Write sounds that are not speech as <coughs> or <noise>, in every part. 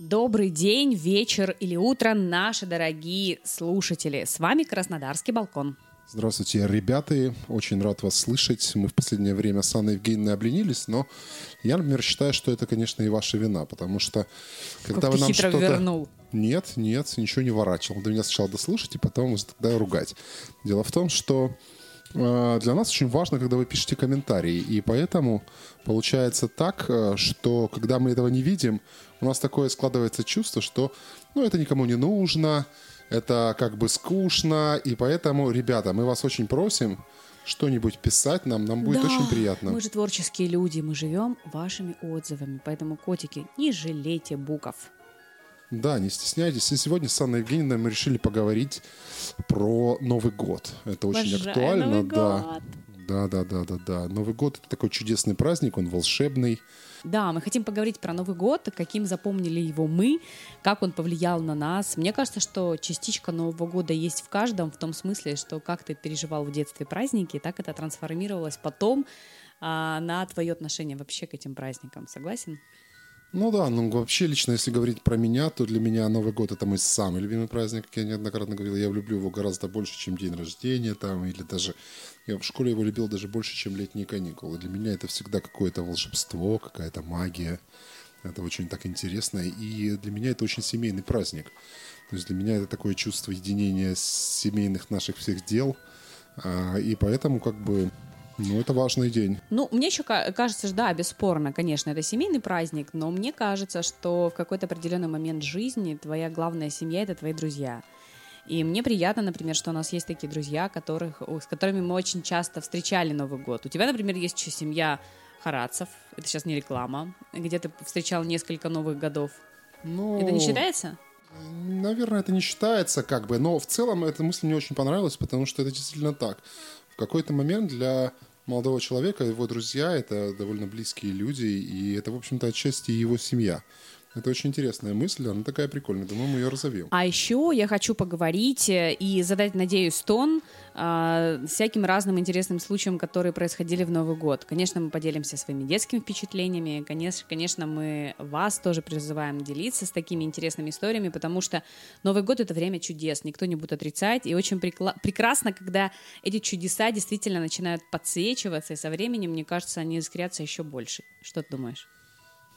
Добрый день, вечер или утро, наши дорогие слушатели. С вами Краснодарский балкон. Здравствуйте, ребята. Очень рад вас слышать. Мы в последнее время с Анной Евгеньевной обленились, но я, например, считаю, что это, конечно, и ваша вина, потому что когда как вы нам что-то... вернул. Нет, нет, ничего не ворачивал. До меня сначала дослушать, и потом тогда ругать. Дело в том, что для нас очень важно, когда вы пишете комментарии, и поэтому получается так, э, что когда мы этого не видим, у нас такое складывается чувство, что ну, это никому не нужно, это как бы скучно, и поэтому, ребята, мы вас очень просим что-нибудь писать нам, нам будет Да, очень приятно. Мы же творческие люди, мы живем вашими отзывами. Поэтому, котики, не жалейте букв. Да, не стесняйтесь. И сегодня с Анной Евгеньевной мы решили поговорить про Новый год. Это очень Обожаю актуально, Новый да. год. Да, да, да, да, да. Новый год это такой чудесный праздник, он волшебный. Да, мы хотим поговорить про Новый год, каким запомнили его мы, как он повлиял на нас. Мне кажется, что частичка Нового года есть в каждом, в том смысле, что как ты переживал в детстве праздники, так это трансформировалось потом а, на твое отношение вообще к этим праздникам. Согласен? Ну да, ну вообще лично, если говорить про меня, то для меня Новый год это мой самый любимый праздник, как я неоднократно говорил. Я люблю его гораздо больше, чем день рождения там, или даже я в школе его любил даже больше, чем летние каникулы. Для меня это всегда какое-то волшебство, какая-то магия. Это очень так интересно. И для меня это очень семейный праздник. То есть для меня это такое чувство единения семейных наших всех дел. А, И поэтому как бы, ну, это важный день. Ну, мне еще ка- кажется, что да, бесспорно, конечно, это семейный праздник, но мне кажется, что в какой-то определенный момент жизни твоя главная семья — это твои друзья. И мне приятно, например, что у нас есть такие друзья, которых, с которыми мы очень часто встречали Новый год. У тебя, например, есть еще семья Харацев, это сейчас не реклама, где ты встречал несколько новых годов. Ну, Это не считается? Наверное, это не считается, как бы, но в целом эта мысль мне очень понравилась, потому что это действительно так. В какой-то момент для молодого человека его друзья это довольно близкие люди, и это, в общем-то, отчасти его семья. Это очень интересная мысль, она такая прикольная. Думаю, мы ее разовьем. А еще я хочу поговорить э, и задать, надеюсь, тон э, всяким разным интересным случаям, которые происходили в Новый год. Конечно, мы поделимся своими детскими впечатлениями. Конечно, конечно, мы вас тоже призываем делиться с такими интересными историями, потому что Новый год — это время чудес, никто не будет отрицать. И очень прикла- прекрасно, когда эти чудеса действительно начинают подсвечиваться, и со временем, мне кажется, они искрятся еще больше. Что ты думаешь?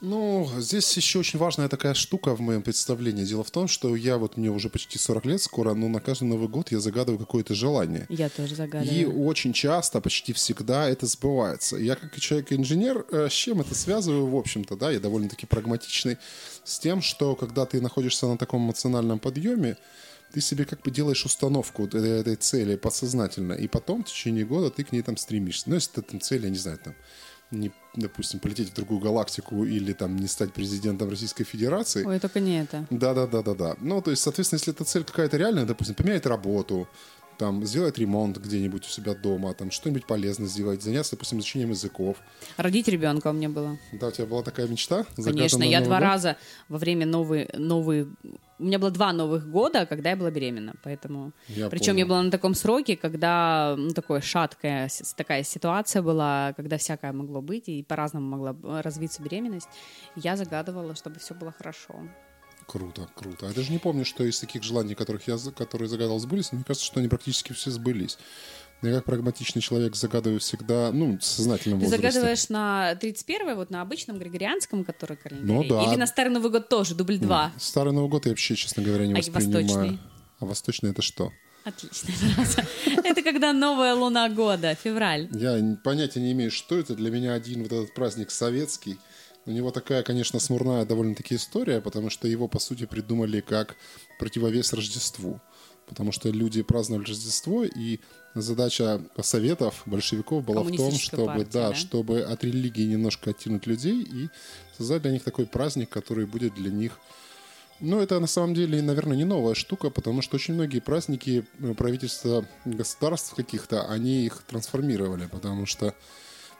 Ну, здесь еще очень важная такая штука в моем представлении. Дело в том, что я вот, мне уже почти 40 лет скоро, но на каждый Новый год я загадываю какое-то желание. Я тоже И загадываю. очень часто, почти всегда это сбывается. Я как человек-инженер, э, с чем это связываю, в общем-то, да, я довольно-таки прагматичный, с тем, что когда ты находишься на таком эмоциональном подъеме, ты себе как бы делаешь установку этой, этой цели подсознательно, и потом в течение года ты к ней там стремишься. Ну, если ты там цель, я не знаю, там, не, допустим, полететь в другую галактику или там не стать президентом Российской Федерации, Ой, только не это. да, да, да, да, да. Ну, то есть, соответственно, если эта цель какая-то реальная, допустим, поменять работу, там, сделать ремонт где-нибудь у себя дома, там, что-нибудь полезное сделать, заняться, допустим, изучением языков. Родить ребенка у меня было. Да, у тебя была такая мечта? Конечно, я два Новый год? раза во время новый, новый... У меня было два новых года, когда я была беременна, поэтому... Я Причем понял. я была на таком сроке, когда ну, такое шаткая такая ситуация была, когда всякое могло быть, и по-разному могла развиться беременность. Я загадывала, чтобы все было хорошо. Круто, круто. А я даже не помню, что из таких желаний, которых я, которые загадал, сбылись. Мне кажется, что они практически все сбылись. Я как прагматичный человек загадываю всегда, ну, в сознательном Ты возрасте. загадываешь на 31 вот на обычном григорианском, который календарь? Ну да. Или на Старый Новый год тоже, дубль 2? Старый Новый год я вообще, честно говоря, не А воспринимаю. восточный? А восточный это что? Фраза. <laughs> Это когда новая луна года, февраль. Я понятия не имею, что это. Для меня один вот этот праздник советский. У него такая, конечно, смурная довольно-таки история, потому что его, по сути, придумали как противовес Рождеству. Потому что люди праздновали Рождество, и задача советов, большевиков была в том, чтобы, партии, да, да? чтобы от религии немножко оттянуть людей и создать для них такой праздник, который будет для них ну, это на самом деле, наверное, не новая штука, потому что очень многие праздники э, правительства государств каких-то, они их трансформировали, потому что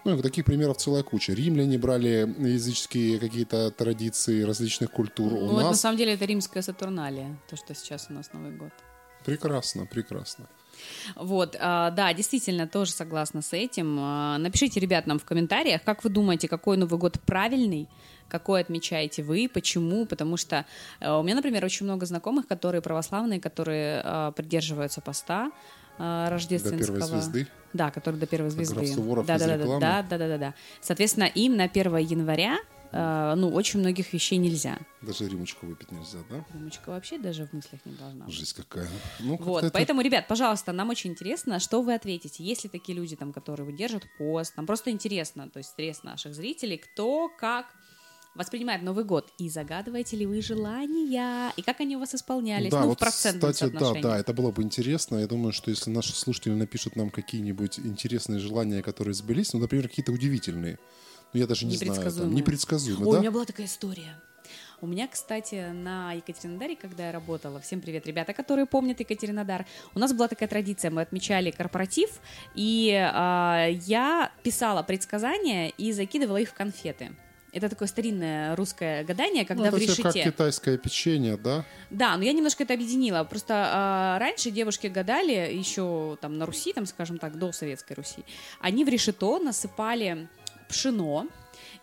ну, таких примеров целая куча. Римляне брали языческие какие-то традиции различных культур. У Ну, вот на нас самом деле это римская Сатурналия, то, что сейчас у нас Новый год. прекрасно, прекрасно. Вот, а, да, действительно, тоже согласна с этим. А, напишите, ребят, нам в комментариях, как вы думаете, какой Новый год правильный, какой отмечаете вы, почему, потому что э, у меня, например, очень много знакомых, которые православные, которые а, придерживаются поста, рождественского. До первой звезды? Да, которые до первой звезды. Граф Суворов да, да, да, да, да, да, да, да. Соответственно, им на 1 января э, ну, очень многих вещей нельзя. Даже рюмочку выпить нельзя, да? Рюмочка вообще даже в мыслях не должна быть. Жесть какая. Ну, как-то Вот, это- поэтому, ребят, пожалуйста, нам очень интересно, что вы ответите. Есть ли такие люди, там, которые выдержат пост? Нам просто интересно, то есть стресс наших зрителей, кто как воспринимает Новый год. И загадываете ли вы желания? И как они у вас исполнялись? Да, ну, вот, в процентном кстати, да, да, это было бы интересно. Я думаю, что если наши слушатели напишут нам какие-нибудь интересные желания, которые сбылись, ну, например, какие-то удивительные, ну, я даже не знаю, там, непредсказуемые, Ой, да? у меня была такая история. У меня, кстати, на Екатеринодаре, когда я работала, всем привет, ребята, которые помнят Екатеринодар, у нас была такая традиция, мы отмечали корпоратив, и а, я писала предсказания и закидывала их в конфеты. Это такое старинное русское гадание, Ну, когда это в всё как решете. китайское печенье, да? Да, но я немножко это объединила. Просто а, раньше девушки гадали еще там на Руси, там, скажем так, до Советской Руси. Они в решето насыпали пшено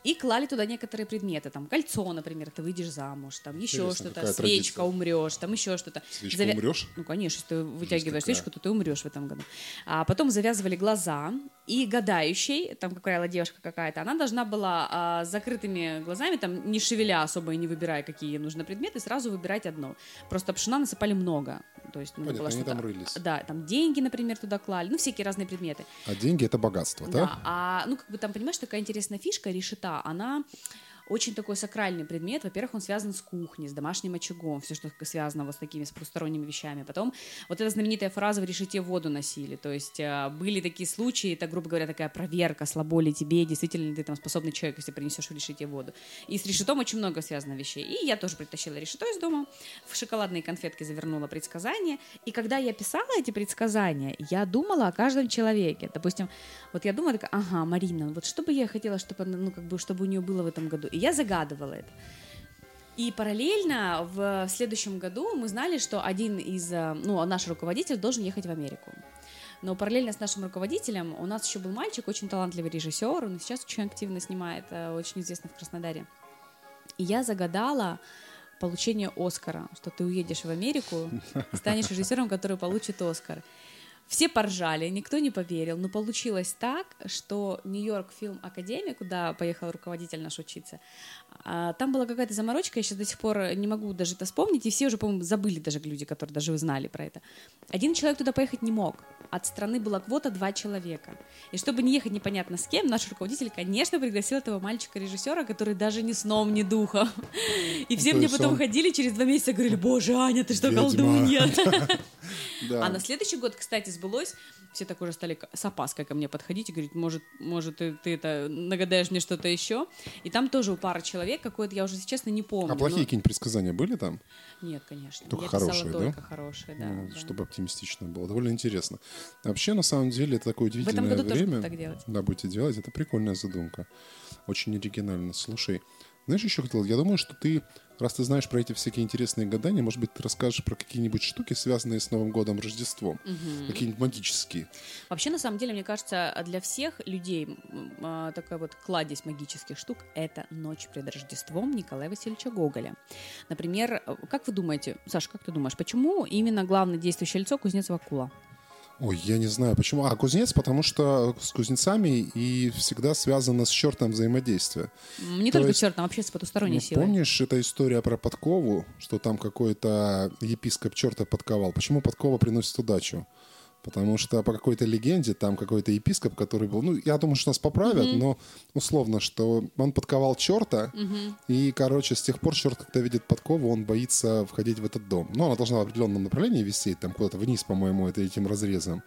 и клали туда некоторые предметы, там кольцо, например, ты выйдешь замуж, там еще что-то, свечка традиция. умрешь, там еще что-то. Свечку Завя- умрешь? Ну, конечно, если ты вытягиваешь свечку, то ты умрешь в этом году. А потом завязывали глаза, и гадающий, там, как правило, девушка какая-то, она должна была а, с закрытыми глазами, там, не шевеля особо и не выбирая, какие ей нужны предметы, сразу выбирать одно. Просто пшена насыпали много. То есть, ну, Понятно, было они там рылись. Да, там деньги, например, туда клали, ну, всякие разные предметы. А деньги — это богатство, да? Да, а, ну, как бы там, понимаешь, такая интересная фишка, решета, она очень такой сакральный предмет. Во-первых, он связан с кухней, с домашним очагом, все, что связано вот с такими с потусторонними вещами. Потом вот эта знаменитая фраза «в решете воду носили». То есть а, были такие случаи, это, грубо говоря, такая проверка, слабо ли тебе, действительно ли ты там способный человек, если принесешь в решете воду. И с решетом очень много связано вещей. И я тоже притащила решето из дома, в шоколадные конфетки завернула предсказания. И когда я писала эти предсказания, я думала о каждом человеке. Допустим, вот я думала, такая, ага, Марина, вот что бы я хотела, чтобы, ну, как бы, чтобы у нее было в этом году. И я загадывала это. И параллельно в следующем году мы знали, что один из, э, ну, наш руководитель должен ехать в Америку. Но параллельно с нашим руководителем у нас еще был мальчик, очень талантливый режиссер, он сейчас очень активно снимает, э, очень известный в Краснодаре. И я загадала получение Оскара, что ты уедешь в Америку, станешь режиссером, который получит Оскар. Все поржали, никто не поверил, но получилось так, что Нью-Йорк фильм Академия, куда поехал руководитель наш учиться, а, там была какая-то заморочка, я сейчас до сих пор не могу даже это вспомнить, и все уже, по-моему, забыли даже люди, которые даже узнали про это. Один человек туда поехать не мог, от страны была квота два человека. И чтобы не ехать непонятно с кем, наш руководитель, конечно, пригласил этого мальчика-режиссера, который даже ни сном, ни духом. И все То мне потом он- ходили через два месяца говорили, боже, Аня, ты что, Ведьма». колдунья? <laughs> А на следующий год, кстати, сбылось. Все так уже стали с опаской ко мне подходить и говорить, может, может ты, ты это нагадаешь мне что-то еще. И там тоже у пары человек какой-то, я уже, если честно, не помню. А плохие но- какие-нибудь предсказания были там? Нет, конечно. Только я писала хорошие, да? только хорошие, да. Ну, да. Чтобы оптимистично было. Довольно интересно. Вообще, на самом деле, это такое В этом удивительное году тоже время. буду так делать. Да, будете делать. Это прикольная задумка. Очень оригинально. Слушай, знаешь, еще хотел, я думаю, что ты, раз ты знаешь про эти всякие интересные гадания, может быть, ты расскажешь про какие-нибудь штуки, связанные с Новым годом, Рождеством. Какие-нибудь магические. Вообще, на самом деле, мне кажется, для всех людей а, такая вот кладезь магических штук — это «Ночь перед Рождеством» Николая Васильевича Гоголя. Например, э, как вы думаете, Саша, как ты думаешь, почему именно главное действующее лицо кузнец Вакула? Ой, я не знаю почему. А, кузнец, потому что с кузнецами и всегда связано с чертом взаимодействие. Не То только есть, черт, а вообще с потусторонней Ну, силой. помнишь, эта история про подкову, что там какой-то епископ черта подковал? Почему подкова приносит удачу? Потому что по какой-то легенде там какой-то епископ, который был, ну, я думаю, что нас поправят, но условно, что он подковал черта, и, короче, с тех пор черт, когда видит подкову, он боится входить в этот дом. Но она должна в определенном направлении висеть, там куда-то вниз, по-моему, это этим разрезом.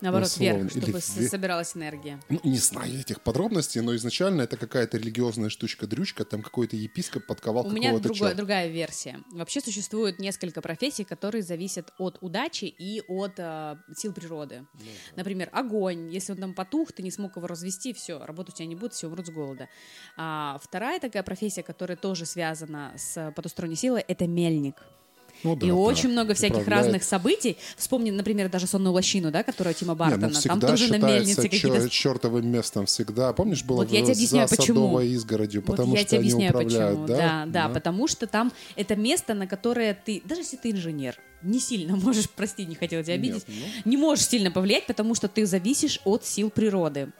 Наоборот, условно, вверх, или чтобы вверх. собиралась энергия. Ну, не знаю этих подробностей, но изначально это какая-то религиозная штучка-дрючка, там какой-то епископ подковал У меня черта. другая версия. Вообще существует несколько профессий, которые зависят от удачи и от э, сил природы. Например, огонь. Если он там потух, ты не смог его развести, все, работать у тебя не будет, все умрут с голода. А вторая такая профессия, которая тоже связана с потусторонней силой, это мельник. Ну да, и да. очень много всяких Управляет. разных событий. Вспомни, например, даже «Сонную лощину», да, которая Тима Не, Бартона. ну Там тоже на мельнице какие-то... чертовым местом всегда. Помнишь, было Вот я тебе объясняю, за почему. садовой изгородью, Вот потому я что тебе они объясняю, управляют, почему. да? да, да, потому что там это место, на которое ты, даже если ты инженер, не сильно <laughs> можешь, прости, не хотела тебя обидеть, Нет, ну. не можешь сильно повлиять, потому что ты зависишь от сил природы.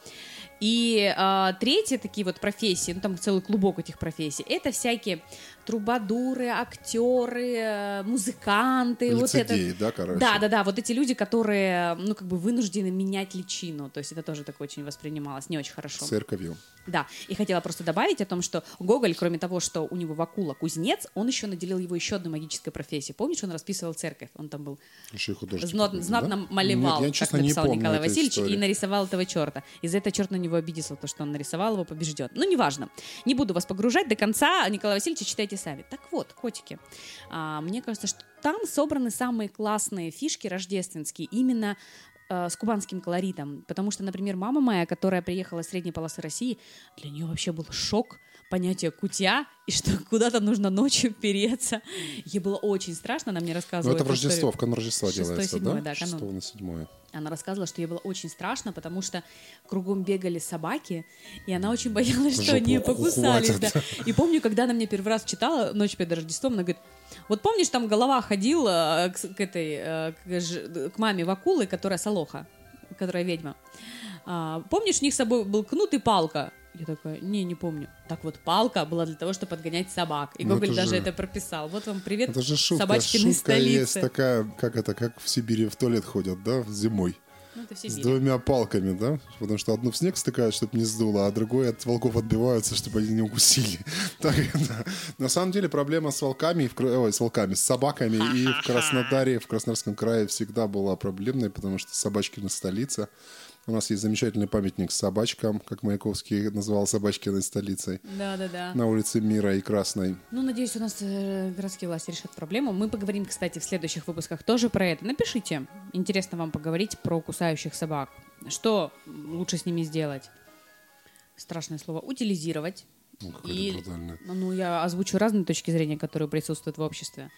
И а, третьи такие вот профессии, ну там целый клубок этих профессий, это всякие трубадуры, актеры, э, музыканты, вот это. Лицедеи, да, короче? Да, да, да, вот эти люди, которые, ну, как бы вынуждены менять личину. То есть это тоже так очень воспринималось не очень хорошо. Церковью. Да, и хотела просто добавить о том, что Гоголь, кроме того, что у него Вакула кузнец, он еще наделил его еще одной магической профессией. Помнишь, он расписывал церковь? Он там был Еще художник. знат- знатно да? малевал, Нет, я, как честно, не написал помню Николай Васильевич, истории. и нарисовал этого черта. И за это черт на него обиделся, то, что он нарисовал его, побежден. Ну, неважно. Не буду вас погружать до конца. Николая Васильевича читайте сами. Так вот, котики, а, мне кажется, что там собраны самые классные фишки рождественские именно э, с кубанским колоритом. Потому что, например, мама моя, которая приехала из средней полосы России, для нее вообще был шок понятие кутя и что <laughs> куда-то нужно ночью переться. Ей было очень страшно, она мне Ну, рассказывала. это в Рождество, в канун Рождества Шестое, делается, седьмое, да? да, канун. 6 на 7 Она рассказывала, что ей было очень страшно, потому что кругом бегали собаки, и она очень боялась, что Жопу они ее покусались. ухватят. да. И помню, когда она мне первый раз читала «Ночь перед Рождеством», она говорит, вот помнишь, там голова ходила э, к, к этой, э, к, к маме Вакулы, которая Солоха, которая ведьма. А, помнишь, у них с собой был кнут и палка? Я такая, не, не помню. Так вот, палка была для того, чтобы отгонять собак. И Ну, Гоголь это даже же- это прописал. Вот вам привет, Это же шутка. собачкиной Шутка есть столицы. такая, как это, как в Сибири в туалет ходят, да, зимой. Ну, С двумя палками, да? Потому что одну в снег стыкают, чтобы не сдуло, а другой от волков отбиваются, чтобы они не укусили. <laughs> Так, да. На самом деле проблема с волками, и в ой, с волками, с собаками и в Краснодаре, в Краснодарском крае всегда была проблемной, потому что Собачкина столица. У нас есть замечательный памятник собачкам, как Маяковский называл Собачкиной столицей, Да-да-да. на улице Мира и Красной. Ну, надеюсь, у нас э, городские власти решат проблему. Мы поговорим, кстати, в следующих выпусках тоже про это. Напишите. Интересно вам поговорить про кусающих собак. Что лучше с ними сделать? Страшное слово. Утилизировать. Ну, И- брутальное. Ну, я озвучу разные точки зрения, которые присутствуют в обществе.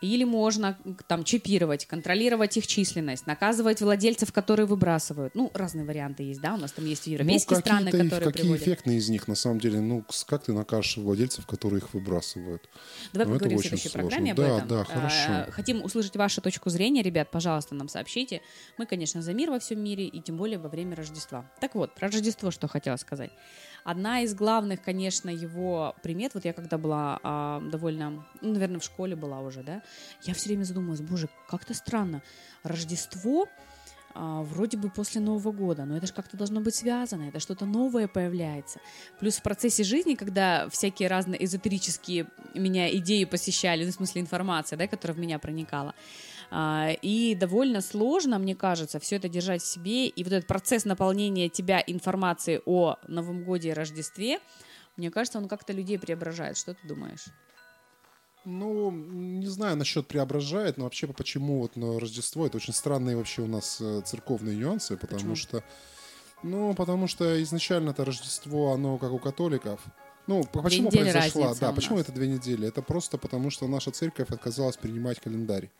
Или можно там чипировать, контролировать их численность, наказывать владельцев, которые выбрасывают. Ну, разные варианты есть, да? У нас там есть и европейские ну, страны, которые какие приводят. эффектные из них, на самом деле, ну, как ты накажешь владельцев, которые их выбрасывают? Давай Ну, это поговорим в следующей сложно. программе об Да, этом. да, А, хорошо. Хотим услышать вашу точку зрения, ребят, пожалуйста, нам сообщите. Мы, конечно, за мир во всем мире, и тем более во время Рождества. Так вот, про Рождество что хотела сказать. Одна из главных, конечно, его примет, вот я когда была а, довольно, ну, наверное, в школе была уже, да, я все время задумалась, боже, как-то странно. Рождество а, вроде бы после Нового года, но это же как-то должно быть связано, это что-то новое появляется. Плюс в процессе жизни, когда всякие разные эзотерические меня идеи посещали, ну, в смысле информация, да, которая в меня проникала, и довольно сложно, мне кажется, все это держать в себе, и вот этот процесс наполнения тебя информацией о Новом годе и Рождестве, мне кажется, он как-то людей преображает. Что ты думаешь? Ну, не знаю насчет преображает, но вообще почему вот на Рождество это очень странные вообще у нас э, церковные нюансы, потому Почему? что, ну, потому что изначально это Рождество, оно как у католиков. Ну, по- почему произошла? Да, почему нас. это две недели? Это просто потому, что наша церковь отказалась принимать календарь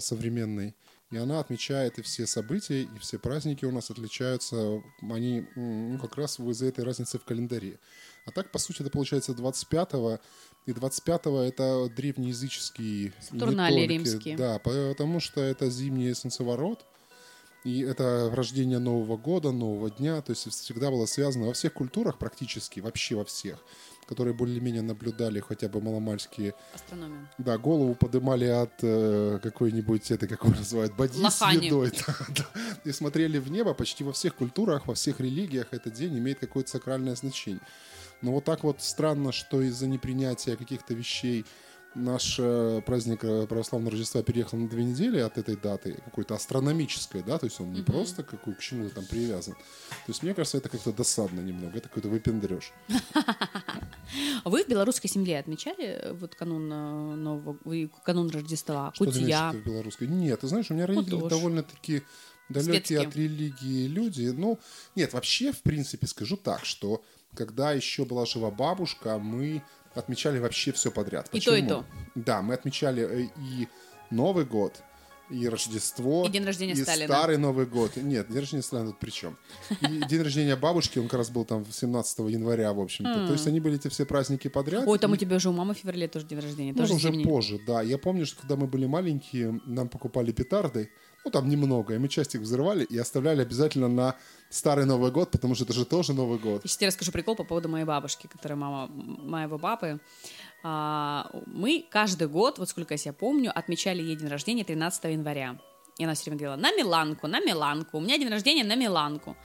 современный. И она отмечает и все события, и все праздники у нас отличаются, они ну, как раз из-за этой разницы в календаре. А так, по сути, это получается 25-го, и 25-го это древнеязычский... не Сатурналий только- римский. Да, потому что это зимний солнцеворот, и это рождение Нового года, Нового дня, то есть всегда было связано во всех культурах практически, вообще во всех, которые более-менее наблюдали хотя бы маломальские Астрономия. да, голову подымали от э, какой-нибудь, это как его называют, боди с едой. <laughs> Да, да. И смотрели в небо. Почти во всех культурах, во всех религиях этот день имеет какое-то сакральное значение. Но вот так вот странно, что из-за непринятия каких-то вещей наш э, праздник э, православного Рождества переехал на две недели от этой даты, какой-то астрономической, да, то есть он не просто какой, к чему-то там привязан. То есть мне кажется, это как-то досадно немного, это какой-то выпендреж. <laughs> Вы в белорусской семье отмечали э, вот канун Нового, канун Рождества, Что кутья? имеешь в белорусской? Нет, ты знаешь, у меня родители довольно-таки далекие от религии люди. Ну, нет, вообще, в принципе, скажу так, что когда еще была жива бабушка, мы отмечали вообще все подряд. И то, и то. Да, мы отмечали э, и Новый год, и Рождество. И день рождения и Сталина. старый Новый год. Нет, день рождения Сталина тут при чем? И день рождения бабушки, он как раз был там 17 января, в общем-то. То есть они были эти все праздники подряд. Ой, там и- у тебя уже у мамы в феврале тоже день рождения. ну, тоже уже зимний. позже, да. Я помню, что когда мы были маленькие, нам покупали петарды, ну, там немного, и мы часть их взрывали и оставляли обязательно на Старый Новый год, потому что это же тоже Новый год. Сейчас тебе расскажу прикол по поводу моей бабушки, которая мама моего папы. А, мы каждый год, вот сколько я себя помню, отмечали ей день рождения 13 января. И она все время говорила, на Миланку, на Миланку, у меня день рождения на Миланку.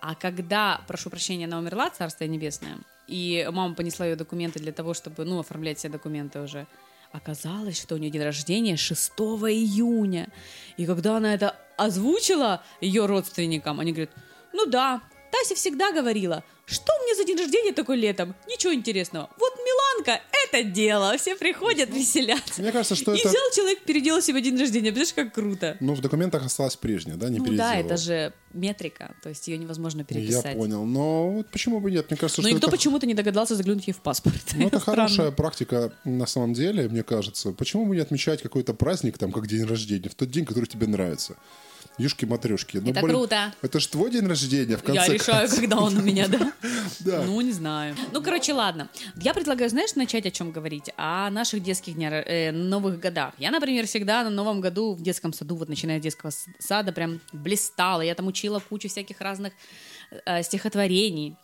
А когда, прошу прощения, она умерла, Царствие Небесное, и мама понесла ее документы для того, чтобы, ну, оформлять все документы уже, оказалось, что у нее день рождения 6 июня. И когда она это озвучила ее родственникам, они говорят, ну да, Тася всегда говорила, что мне за день рождения такой летом? Ничего интересного. Вот Миланка, это дело. Все приходят, веселятся. Мне кажется, что И это... взял человек, переделал себе день рождения. Представляешь, как круто. Ну, в документах осталось прежнее, да, не Ну да, переделал. это же метрика, то есть ее невозможно Я переписать. понял, но вот почему бы нет? Мне кажется, Но что никто это... почему-то не догадался заглянуть ей в паспорт. Ну, это Странно. хорошая практика на самом деле, мне кажется. Почему бы не отмечать какой-то праздник, там, как день рождения, в тот день, который тебе нравится? Юшки-матрешки. Ну, Это блин, круто. Это ж твой день рождения, в конце Я решаю, концов. когда он у меня, да? <laughs> Да. Ну, не знаю. Ну, короче, ладно. Я предлагаю, знаешь, начать о чем говорить? О наших детских днях, э, новых годах. Я, например, всегда на Новом году в детском саду, вот начиная с детского сада, прям блистала. Я там учила кучу всяких разных э, стихотворений.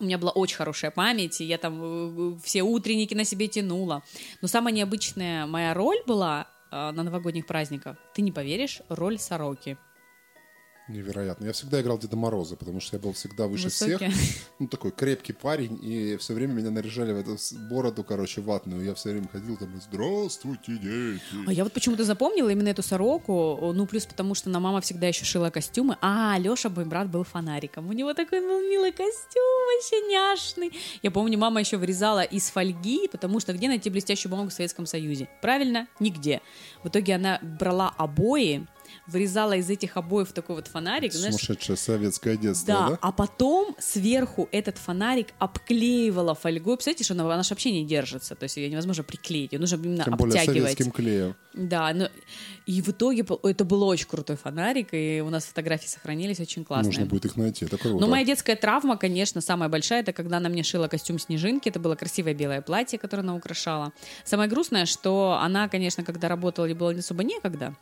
У меня была очень хорошая память, и я там э, все утренники на себе тянула. Но самая необычная моя роль была э, на новогодних праздниках, ты не поверишь, роль сороки. Невероятно. Я всегда играл Деда Мороза, потому что я был всегда выше Высокий. всех. <laughs> Ну, такой крепкий парень, и все время меня наряжали в эту бороду, короче, ватную. Я все время ходил там, «Здравствуйте, дети!» А я вот почему-то запомнила именно эту сороку, ну, плюс потому, что на мама всегда еще шила костюмы. А, Леша, мой брат, был фонариком. У него такой был милый костюм, вообще няшный. Я помню, мама еще вырезала из фольги, потому что где найти блестящую бумагу в Советском Союзе? Правильно? Нигде. В итоге она брала обои, вырезала из этих обоев такой вот фонарик, знаешь, Сумасшедшее советское детство, да, да? а потом сверху этот фонарик обклеивала фольгой. Представляете, что она, она же вообще не держится, то есть ее невозможно приклеить, ее нужно именно Тем более обтягивать. советским клеем. Да, но и в итоге это был очень крутой фонарик, и у нас фотографии сохранились очень классные. Нужно будет их найти, это круто. Но моя детская травма, конечно, самая большая, это когда она мне шила костюм снежинки. Это было красивое белое платье, которое она украшала. Самое грустное, что она, конечно, когда работала, ей было не особо некогда.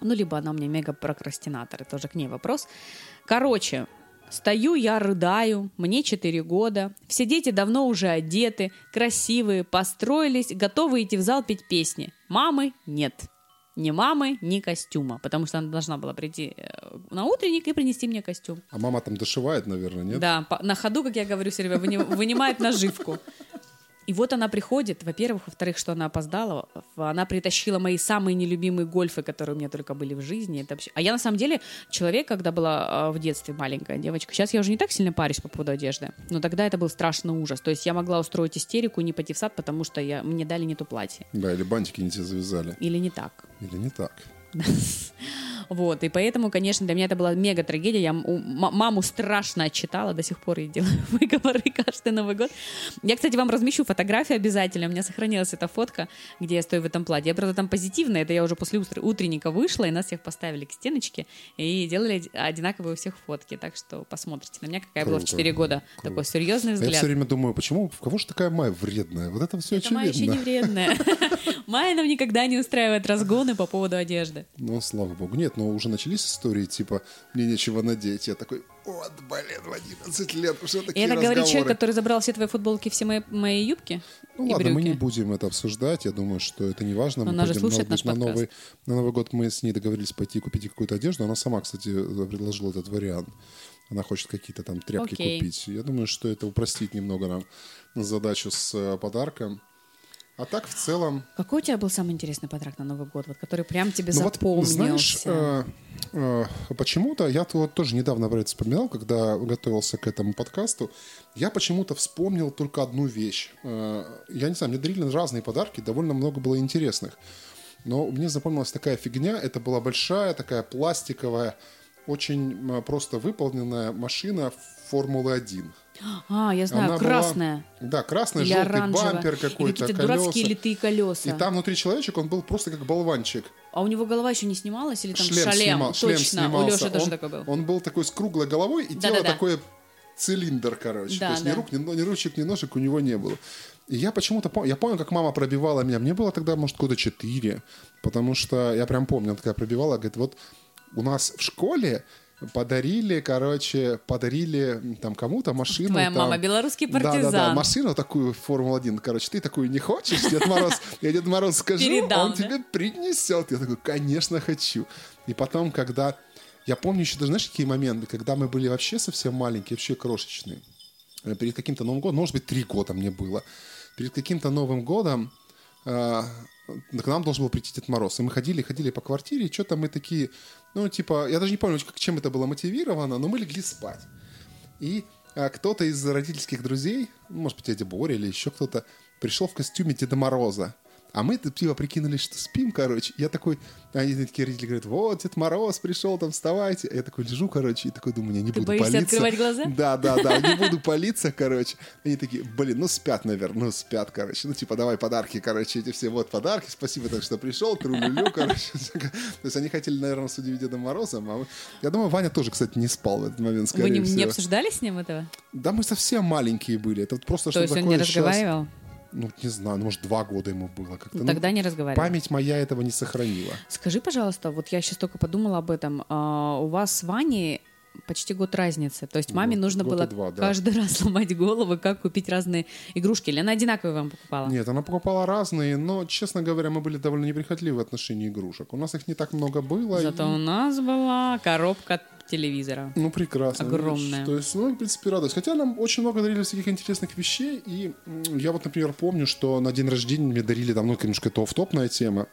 Ну, либо она у меня мега прокрастинатор, это уже к ней вопрос. Короче, стою я, рыдаю, мне 4 года, все дети давно уже одеты, красивые, построились, готовы идти в зал петь песни. Мамы нет. Ни мамы, ни костюма, потому что она должна была прийти э, на утренник и принести мне костюм. А мама там дошивает, наверное, нет? Да, на ходу, как я говорю все время, выни- вынимает наживку. И вот она приходит, во-первых, во-вторых, что она опоздала, она притащила мои самые нелюбимые гольфы, которые у меня только были в жизни. Это вообще... А я на самом деле человек, когда была э, в детстве маленькая девочка. Сейчас я уже не так сильно парюсь по поводу одежды, но тогда это был страшный ужас. То есть я могла устроить истерику и не пойти в сад, потому что я... мне дали не то платье. Да, или бантики не те завязали. Или не так. Или не так. <laughs> Вот, и поэтому, конечно, для меня это была мега трагедия. Я маму страшно отчитала, до сих пор ей делаю <laughs> выговоры каждый Новый год. Я, кстати, вам размещу фотографию обязательно. У меня сохранилась эта фотка, где я стою в этом платье. Я, правда, там позитивная. Это я уже после утр- утренника вышла, и нас всех поставили к стеночке и делали оди- одинаковые у всех фотки. Так что посмотрите на меня, какая была в Круто. 4 года. Круто. Такой серьезный А Я все взгляд. время думаю, почему, в кого же такая Майя вредная? Вот это все Это Майя еще очевидно. не вредная. <laughs> Майя нам никогда не устраивает разгоны по поводу одежды. Ну, слава богу. Нет, но уже начались истории, типа, мне нечего надеть. Я такой, вот, блин, в 11 лет уже И такие это говорит человек, разговоры. который забрал все твои футболки, все мои, мои юбки Ну и ладно, мы не брюки. будем это обсуждать. Я думаю, что это не важно. Она же слушает наш на подкаст. Новый, на Новый год мы с ней договорились пойти купить какую-то одежду. Она сама, кстати, предложила этот вариант. Она хочет какие-то там тряпки Окей. купить. Я думаю, что это упростит немного нам задачу с э, подарком. А так, в целом, Какой у тебя был самый интересный подарок на Новый год, вот, который прям тебе Ну вот, запомнился? знаешь, э, э, почему-то, я вот тоже недавно про это вспоминал, когда готовился к этому подкасту, я почему-то вспомнил только одну вещь. Э, я не знаю, мне дарили разные подарки, довольно много было интересных. Но мне запомнилась такая фигня, это была большая такая пластиковая, очень просто выполненная машина Формулы-1. А, я знаю, Она красная. Была, да, красный, Или желтый оранжевая. бампер какой-то, какие-то колеса. дурацкие литые колеса. И там внутри человечек, он был просто как болванчик. А у него голова еще не снималась или там шлем, шалем? снимал, шлем Точно, у снимался. Леши тоже он, такой был. Он был такой с круглой головой, и тело Да-да-да. такое цилиндр, короче. Да, То есть да. ни рук, ни, ни ручек, ни ножек у него не было. И я почему-то помню, я помню, как мама пробивала меня. Мне было тогда, может, года 4, потому что я прям помню, она такая пробивала, говорит, вот у нас в школе подарили, короче, подарили там кому-то машину. Твоя там. мама белорусский партизан. Да-да-да, машину такую Формулу-1. Короче, ты такую не хочешь, Дед Мороз? <laughs> Я Дед Мороз скажу, Передам, он да? тебе принесет. Я такой, конечно, хочу. И потом, когда... Я помню еще даже, знаешь, какие моменты, когда мы были вообще совсем маленькие, вообще крошечные. Э, Перед каким-то Новым годом, может быть, три года мне было. Перед каким-то Новым годом э, к нам должен был прийти Дед Мороз. И мы ходили, ходили по квартире, и что-то мы такие... Ну, типа, я даже не помню, как, чем это было мотивировано, но мы легли спать. И а, кто-то из родительских друзей, может быть, дядя Боря или еще кто-то, пришел в костюме Деда Мороза. А мы типа прикинули, что спим, короче. Я такой, они такие родители говорят, вот, Дед Мороз пришел, там, вставайте. А я такой лежу, короче, и такой думаю, не, не Ты буду боишься палиться. открывать глаза? <laughs> Да, да, да, не буду палиться, короче. Они такие, блин, ну спят, наверное, ну спят, короче. Ну, типа, давай подарки, короче, эти все, вот подарки, спасибо, так что пришел, тру-лю-лю, <laughs> короче. То есть они хотели, наверное, судить Дедом Морозом, а мы- я думаю, Ваня тоже, кстати, не спал в этот момент, скорее Вы не, не обсуждали с ним этого? Да, мы совсем маленькие были. Это вот просто То что есть он такое не разговаривал? Ну, не знаю, ну, может, два года ему было. Как-то, ну, Тогда не разговаривал. Память моя этого не сохранила. Скажи, пожалуйста, вот я сейчас только подумала об этом. А, у вас с Ваней почти год разницы. То есть маме Год- нужно было два, да. каждый <laughs> раз ломать голову, как купить разные игрушки. Или она одинаковые вам покупала? Нет, она покупала разные, но, честно говоря, мы были довольно неприхотливы в отношении игрушек. У нас их не так много было. Зато и- у нас была коробка телевизора. Ну, прекрасно. Огромная. видишь. То есть, ну, в принципе, радость. Хотя нам очень много дарили всяких интересных вещей. И я вот, например, помню, что на день рождения мне дарили, там, ну, конечно, это офф-топная тема,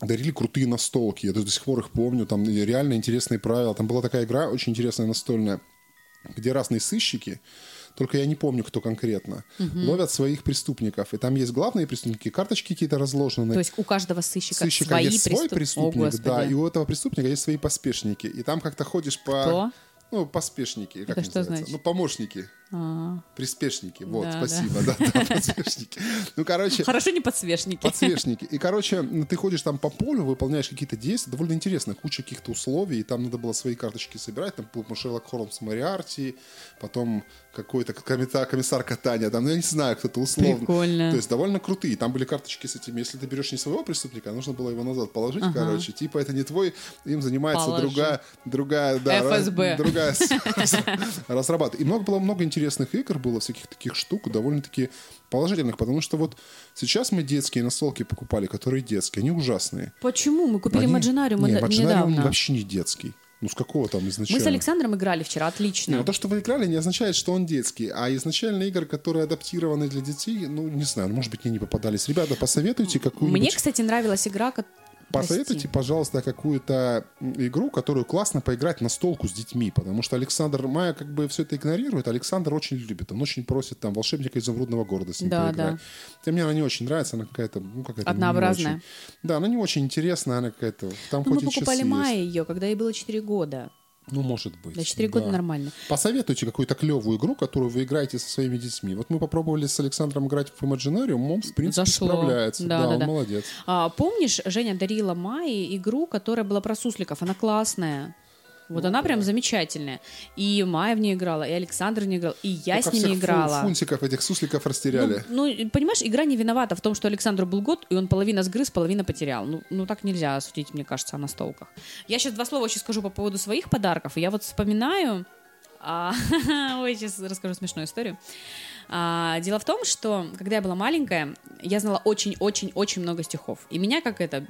дарили крутые настолки. Я до сих пор их помню. Там реально интересные правила. Там была такая игра очень интересная настольная, где разные сыщики, только я не помню, кто конкретно, ловят своих преступников. И там есть главные преступники, карточки какие-то разложены. То есть у каждого сыщика, Сыщика свои есть свой преступ- преступник, О, Господи. да, и у этого преступника есть свои поспешники. И там как-то ходишь по... Кто? Ну, поспешники, как Это что называются? значит? Ну, помощники, А, приспешники. Вот, Да, спасибо, да, да, <laughs> подсвечники. Ну, короче, Хорошо не подсвечники. подсвечники. И, короче, ну, ты ходишь там по полю, выполняешь какие-то действия, довольно интересно, куча каких-то условий, и там надо было свои карточки собирать, там был Шерлок Холмс Мариарти, потом какой-то комиссар, комиссар Катания, там, ну, я не знаю, кто-то условно. Прикольно. То есть довольно крутые. Там были карточки с этими. Если ты берешь не своего преступника, нужно было его назад положить, короче. Типа это не твой, им занимается Положи. другая, другая, да, ФСБ. Другая <laughs> разрабатывает. И много было много интересных игр, было всяких таких штук, довольно-таки положительных, потому что вот сейчас мы детские настолки покупали, которые детские, они ужасные. Почему? Мы купили Маджинариум Не, не- Маджинариум недавно. вообще не детский. Ну, с какого там изначально? Мы с Александром играли вчера, Не, отлично. ну, то, что вы играли, не означает, что он детский. А изначально игры, которые адаптированы для детей, ну, не знаю, ну, может быть, мне не попадались. Ребята, посоветуйте какую-нибудь... Мне, кстати, нравилась игра, Посоветуйте, пожалуйста, какую-то игру, которую классно поиграть на столку с детьми, потому что Александр Майя как бы все это игнорирует, Александр очень любит, он очень просит там волшебника изумрудного города с ним Да, поиграть. да. Хотя мне она не очень нравится, она какая-то, ну, какая-то Однообразная. очень. Да, она не очень интересная, она какая-то, там Ну, мы хоть и покупали Майя ее, когда ей было 4 года. Ну, может быть. Да, 4 года да. нормально. Посоветуйте какую-то клевую игру, которую вы играете со своими детьми. Вот мы попробовали с Александром играть в Imaginarium, он, в принципе, Зашло. справляется. Да, Да, да, он да. молодец. А, помнишь, Женя дарила Майе игру, которая была про сусликов? Она классная. Вот она прям замечательная. И Майя в ней играла, и Александр в ней играл, и я Только с ними играла. фунтиков, этих сусликов растеряли. Ну, ну, понимаешь, игра не виновата в том, что Александру был год, и он половина сгрыз, половина потерял. Ну, ну так нельзя судить, мне кажется, о настолках. Я сейчас два слова еще скажу по поводу своих подарков. Я вот вспоминаю... а, <laughs> ой, сейчас расскажу смешную историю. А, дело в том, что когда я была маленькая, я знала очень-очень-очень много стихов. И меня, как это,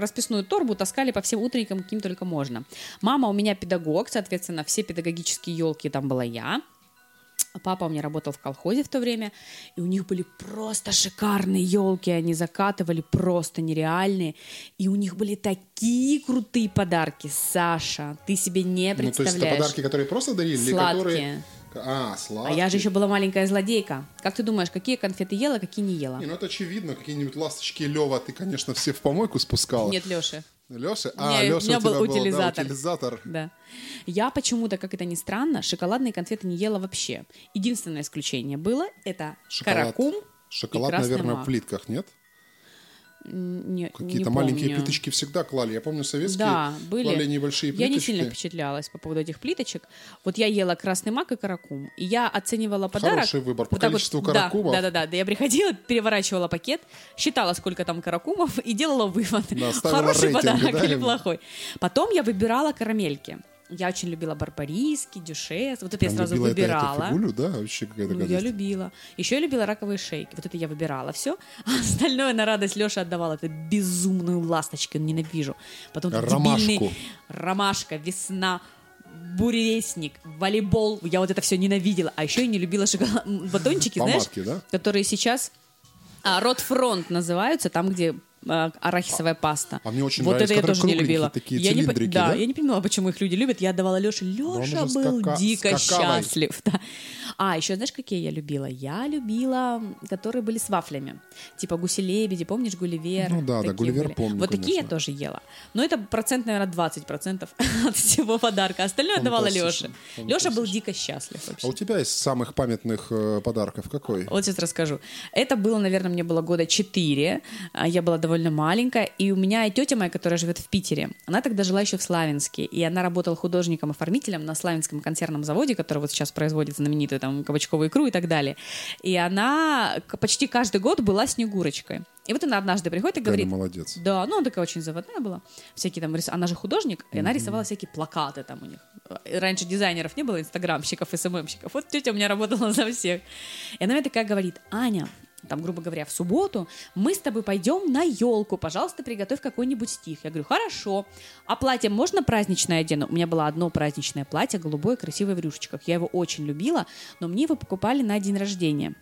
расписную торбу таскали по всем утренникам, каким только можно. Мама у меня педагог, соответственно, все педагогические елки там была я. Папа у меня работал в колхозе в то время, и у них были просто шикарные елки, они закатывали просто нереальные, и у них были такие крутые подарки, Саша, ты себе не Ну, то есть это представляешь. подарки, которые просто дарили? или Сладкие. которые... А, А сладкие. я же еще была маленькая злодейка. Как ты думаешь, какие конфеты ела, какие не ела? Не, ну это очевидно. Какие-нибудь ласточки Лева ты, конечно, все в помойку спускала. Нет, Леши. Леша? А, у Леша меня у был тебя был, да, утилизатор. утилизатор. Да. Я почему-то, как это ни странно, шоколадные конфеты не ела вообще. Единственное исключение было это Шоколад. каракум. Шоколад, красный наверное, мак. в плитках, нет? Не, Какие-то не маленькие помню. плиточки всегда клали. Я помню, советские Да, были. клали небольшие Я плиточки. не сильно впечатлялась по поводу этих плиточек. Вот я ела красный мак и каракум. И я оценивала подарок. Хороший выбор. По вот вот- количеству да, каракумов. Да, да, да, да. Я приходила, переворачивала пакет, считала, сколько там каракумов, <laughs> и делала вывод. Да, Хороший рейтинг, подарок да, или плохой. Потом я выбирала карамельки. Я очень любила барбариски, дюшес. Вот это я Там сразу любила это- выбирала. эту фигулю, да, вообще какая-то Ну, я любила. Еще я любила раковые шейки. Вот это я выбирала все. А остальное на радость Леша отдавал. Это безумную ласточку. Ненавижу. Потом Ромашку. дебильный ромашка, весна, буревестник, волейбол. Я вот это все ненавидела. А еще я не любила шоколад... батончики, знаешь, Помадки, да? которые сейчас а, Ротфронт называются, там, где арахисовая паста. А мне очень вот нравится, это я тоже не любила. такие, я не, да, да? я не понимала, почему их люди любят. Я отдавала Леше. Леша был скака- дико скакалой. счастлив. Да. А, еще знаешь, какие я любила? Я любила, которые были с вафлями. Типа гуси-лебеди, помнишь, гулливер? Ну да, да, Такие Гулливер были. помню, Вот такие я конечно. тоже ела. Но это процент, наверное, 20% <laughs> от всего подарка. Остальное Леше. Фантастично, Леша был дико счастлив вообще. А у тебя из самых памятных э, подарков какой? Вот сейчас расскажу. Это было, наверное, мне было года 4. Я была довольно маленькая. И у меня и тетя моя, которая живет в Питере, она тогда жила еще в Славянске. И она работала художником-оформителем на Славянском консервном заводе, который вот сейчас производит знаменитую там кабачковую икру и так далее. И она почти каждый год была Снегурочкой. И вот она однажды приходит и говорит... она молодец. Да, ну она такая очень заводная была. Всякие там рис... Она же художник, и она рисовала всякие плакаты там у них. Э, Раньше дизайнеров не было, инстаграмщиков, СММщиков. Вот тетя у меня работала <laughs> за всех. И она мне такая говорит, Аня, там, грубо говоря, в субботу мы с тобой пойдем на елку, пожалуйста, приготовь какой-нибудь стих. Я говорю, хорошо. А платье можно праздничное одену? У меня было одно праздничное платье, голубое, красивое в рюшечках. Я его очень любила, но мне его покупали на день рождения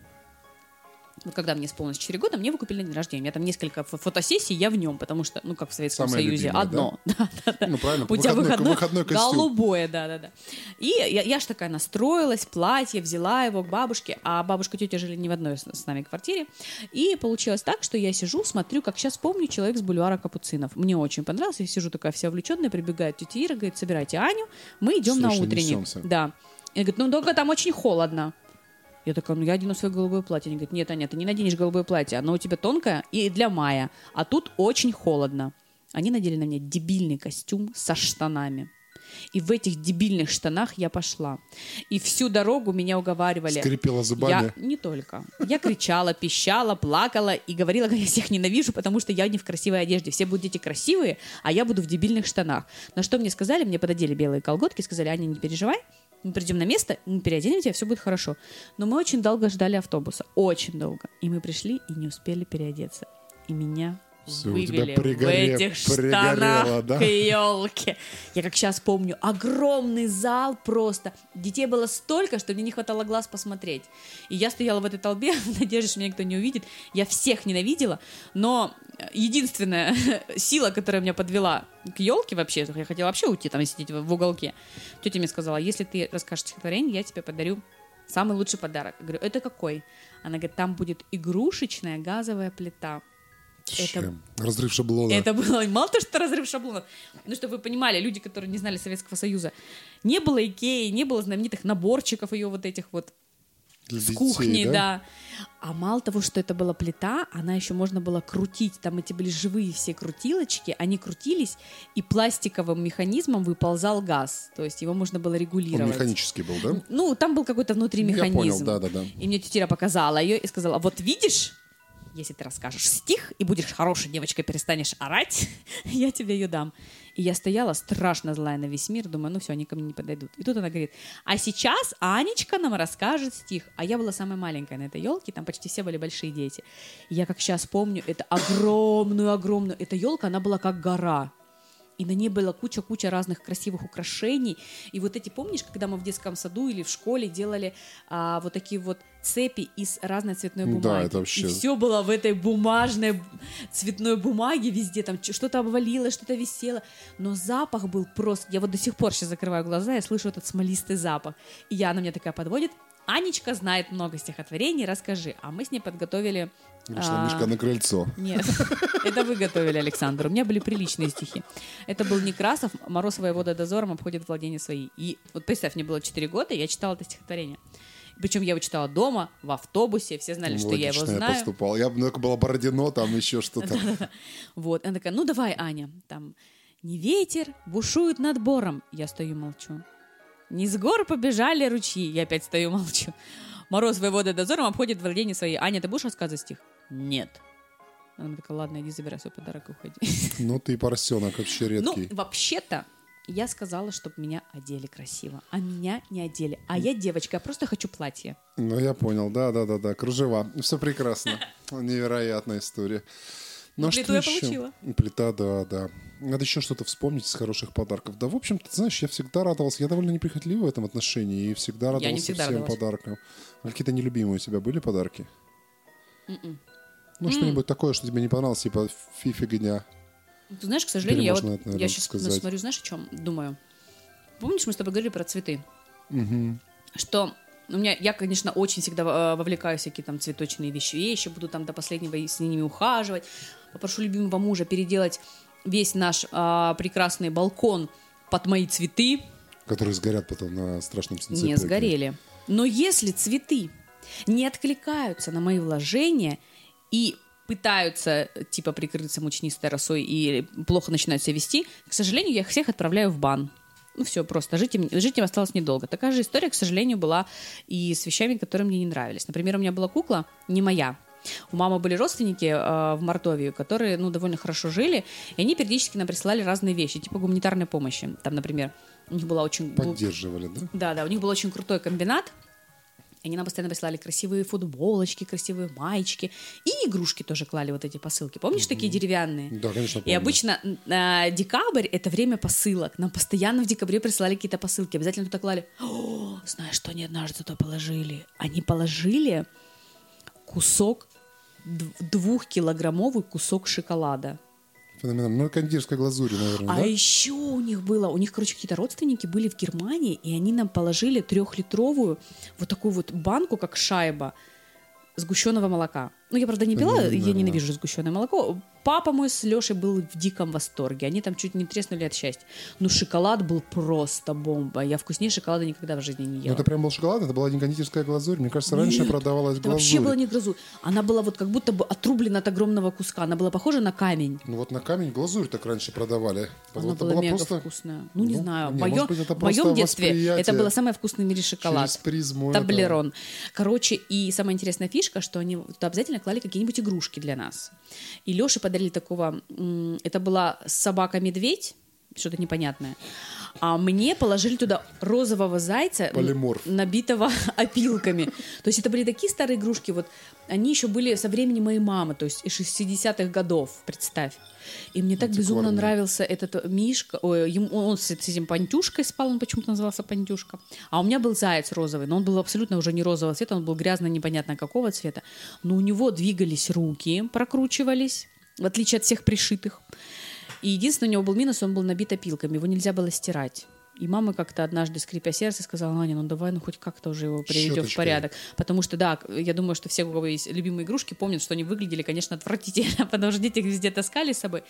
вот когда мне исполнилось 4 года, мне выкупили на день рождения. У меня там несколько фо- фотосессий, я в нем, потому что, ну, как в Советском Самое Союзе, любимое, одно. Да, <laughs> да, да. Ну, правильно, У тебя выходной- выходной, костюм. голубое, да-да-да. И я, я ж такая настроилась, платье, взяла его к бабушке, а бабушка и тетя жили не в одной с, с нами квартире. И получилось так, что я сижу, смотрю, как сейчас помню человек с бульвара Капуцинов. Мне очень понравилось, я сижу такая вся увлеченная, прибегает тетя Ира, говорит, собирайте Аню, мы идем на Слушай, утренник. несемся. Да. И говорит, ну только там очень холодно. Я такая, ну я одену свое голубое платье. Они говорят, нет, Аня, ты не наденешь голубое платье, оно у тебя тонкое и для мая, а тут очень холодно. Они надели на меня дебильный костюм со штанами. И в этих дебильных штанах я пошла. И всю дорогу меня уговаривали. Скрипела зубами. Я не только. Я кричала, пищала, плакала и говорила, как я всех ненавижу, потому что я не в красивой одежде. Все будут дети красивые, а я буду в дебильных штанах. На что мне сказали? Мне пододели белые колготки, сказали, Аня, не переживай, мы придем на место, мы переоденем тебя, все будет хорошо. Но мы очень долго ждали автобуса. Очень долго. И мы пришли и не успели переодеться. И меня Всё, у тебя вывели пригоре- в этих штанах да? к елке. Я как сейчас помню, огромный зал просто. Детей было столько, что мне не хватало глаз посмотреть. И я стояла в этой толпе <laughs> в надежде, что меня никто не увидит. Я всех ненавидела, но единственная <laughs> сила, которая меня подвела к елке вообще, я хотела вообще уйти там и сидеть в в уголке. Тетя мне сказала, если ты расскажешь стихотворение, я тебе подарю самый лучший подарок. Я говорю, это какой? Она говорит, там будет игрушечная газовая плита. Это? Разрыв шаблона. это было <laughs> мало то, что разрыв шаблонов. Ну, чтобы вы понимали, люди, которые не знали Советского Союза, не было Икеи, не было знаменитых наборчиков ее вот этих вот Для с детей, кухни, да? А мало того, что это была плита, она еще можно было крутить. Там эти были живые все крутилочки, они крутились, и пластиковым механизмом выползал газ. То есть его можно было Он регулировать. механический был, да? Ну, там был какой-то внутри Я механизм. понял, да-да-да. И мне тетя Ира показала ее и сказала, вот видишь, если ты расскажешь стих и будешь хорошей девочкой, перестанешь орать, <laughs> я тебе ее дам. И я стояла страшно злая на весь мир, думаю, ну все, они ко мне не подойдут. И тут она говорит, а сейчас Анечка нам расскажет стих. А я была самая маленькая на этой елке, там почти все были большие дети. И я как сейчас помню, это огромную-огромную, эта елка, она была как гора. И на ней была куча-куча разных красивых украшений. И вот эти, помнишь, когда мы в детском саду или в школе делали а, вот такие вот цепи из разной цветной Да, бумаги. это вообще- И все было в этой бумажной цветной бумаге везде. Там что-то обвалилось, что-то висело. Но запах был просто... Я вот до сих пор сейчас закрываю глаза, я слышу этот смолистый запах. И я, она меня такая подводит, Анечка знает много стихотворений, расскажи. А мы с ней подготовили... Вышла а, Мишка на крыльцо. Нет, <laughs> это вы готовили, Александр. У меня были приличные стихи. Это был Некрасов, «Мороз воевода дозором обходит владения свои». И вот представь, мне было 4 года, я читала это стихотворение. Причем я его читала дома, в автобусе, все знали, что я его знаю. поступал. Я ну, было Бородино, там еще <laughs> что-то. Вот, она такая, ну давай, Аня, там, не ветер бушует над бором. Я стою, молчу. Не с гор побежали ручьи. Я опять стою, <laughs> молчу. Мороз воевода дозором обходит владение свои. Аня, ты будешь рассказывать стих? Нет. Она такая, ладно, иди забирай свой подарок и уходи. <laughs> Ну ты поросенок вообще Ну, редкий. вообще-то, я сказала, чтобы меня одели красиво, а меня не одели. А я девочка, я просто хочу платье. Ну, я понял, да, да, да, да, кружева. Все прекрасно. <laughs> Невероятная история. Ну, а плиту что я еще? получила. Плита, да, да. Надо еще что-то вспомнить из хороших подарков. Да, в общем-то, ты знаешь, я всегда радовался. Я довольно неприхотливый в этом отношении и всегда радовался не всегда всем радовалась. подаркам. А какие-то нелюбимые у тебя были подарки? М-м. Ну, что-нибудь такое, что тебе не понравилось, типа фи фигня. Ты знаешь, к сожалению, Теперь я, можно вот, это, наверное, я сейчас сказать. смотрю, знаешь, о чем думаю? Помнишь, мы с тобой говорили про цветы? Что у меня, я, конечно, очень всегда э, вовлекаюсь в всякие там цветочные вещи, вещи, буду там до последнего с ними ухаживать. Попрошу любимого мужа переделать весь наш а, прекрасный балкон под мои цветы. Которые сгорят потом на страшном солнце. не сгорели. Но если цветы не откликаются на мои вложения и пытаются, типа, прикрыться мучнистой росой и плохо начинают себя вести, к сожалению, я их всех отправляю в бан. Ну все, просто жить им, жить им осталось недолго. Такая же история, к сожалению, была и с вещами, которые мне не нравились. Например, у меня была кукла, не моя. У мамы были родственники э, в Мордовии, которые, ну, довольно хорошо жили, и они периодически нам присылали разные вещи, типа гуманитарной помощи. Там, например, у них была очень... Поддерживали, да? да, да, у них был очень крутой комбинат. И Они нам постоянно присылали красивые футболочки, красивые маечки. И игрушки тоже клали вот эти посылки. Помнишь, такие деревянные? Да, конечно, И помню. обычно э, декабрь — это время посылок. Нам постоянно в декабре присылали какие-то посылки. Обязательно туда клали. О, знаешь, что они однажды туда положили? Они положили кусок, двухкилограммовый кусок шоколада. Феноменально. Ну, кондитерская глазурь, наверное, А да? еще у них было, у них, короче, какие-то родственники были в Германии, и они нам положили трехлитровую вот такую вот банку, как шайба, сгущенного молока. Ну, я, правда, не пила, я Феноменально. ненавижу сгущенное молоко. Папа мой с Лешей был в диком восторге. Они там чуть не треснули от счастья. Но шоколад был просто бомба. Я вкуснее шоколада никогда в жизни не Ну, ела. это прям был шоколад, это была не кондитерская глазурь. Мне кажется, раньше Нет, продавалась Это вообще глазурь. была не глазурь. Она была вот как будто бы отрублена от огромного куска. Она была похожа на камень. Ну вот на камень глазурь так раньше продавали. Она это была была мега просто вкусная. Ну, не Ну, знаю. не, в моем, быть, в моем детстве это было самый вкусный в мире шоколад. через призму этого. Таблерон. Короче, и самая интересная фишка, что они обязательно клали какие-нибудь игрушки для нас. И Леше подарили такого... Это была собака-медведь, что-то непонятное. А мне положили туда розового зайца, Полиморф. набитого <laughs> опилками. То есть это были такие старые игрушки, вот они еще были со времени моей мамы, то есть из 60-х годов, представь. И мне так безумно нравился этот Мишка, ой, ему- он с, с этим Пантюшкой спал, он почему-то назывался Пантюшка. А у меня был заяц розовый, но он был абсолютно уже не розового цвета, он был грязно непонятно какого цвета. Но у него двигались руки, прокручивались, в отличие от всех пришитых. И единственное, у него был минус, он был набит опилками, его нельзя было стирать. И мама как-то однажды, скрипя сердце, сказала, Аня, ну давай, ну хоть как-то уже его приведем в порядок. Потому что, да, я думаю, что все, у кого есть любимые игрушки, помнят, что они выглядели, конечно, отвратительно, <laughs> потому что дети их везде таскали с собой.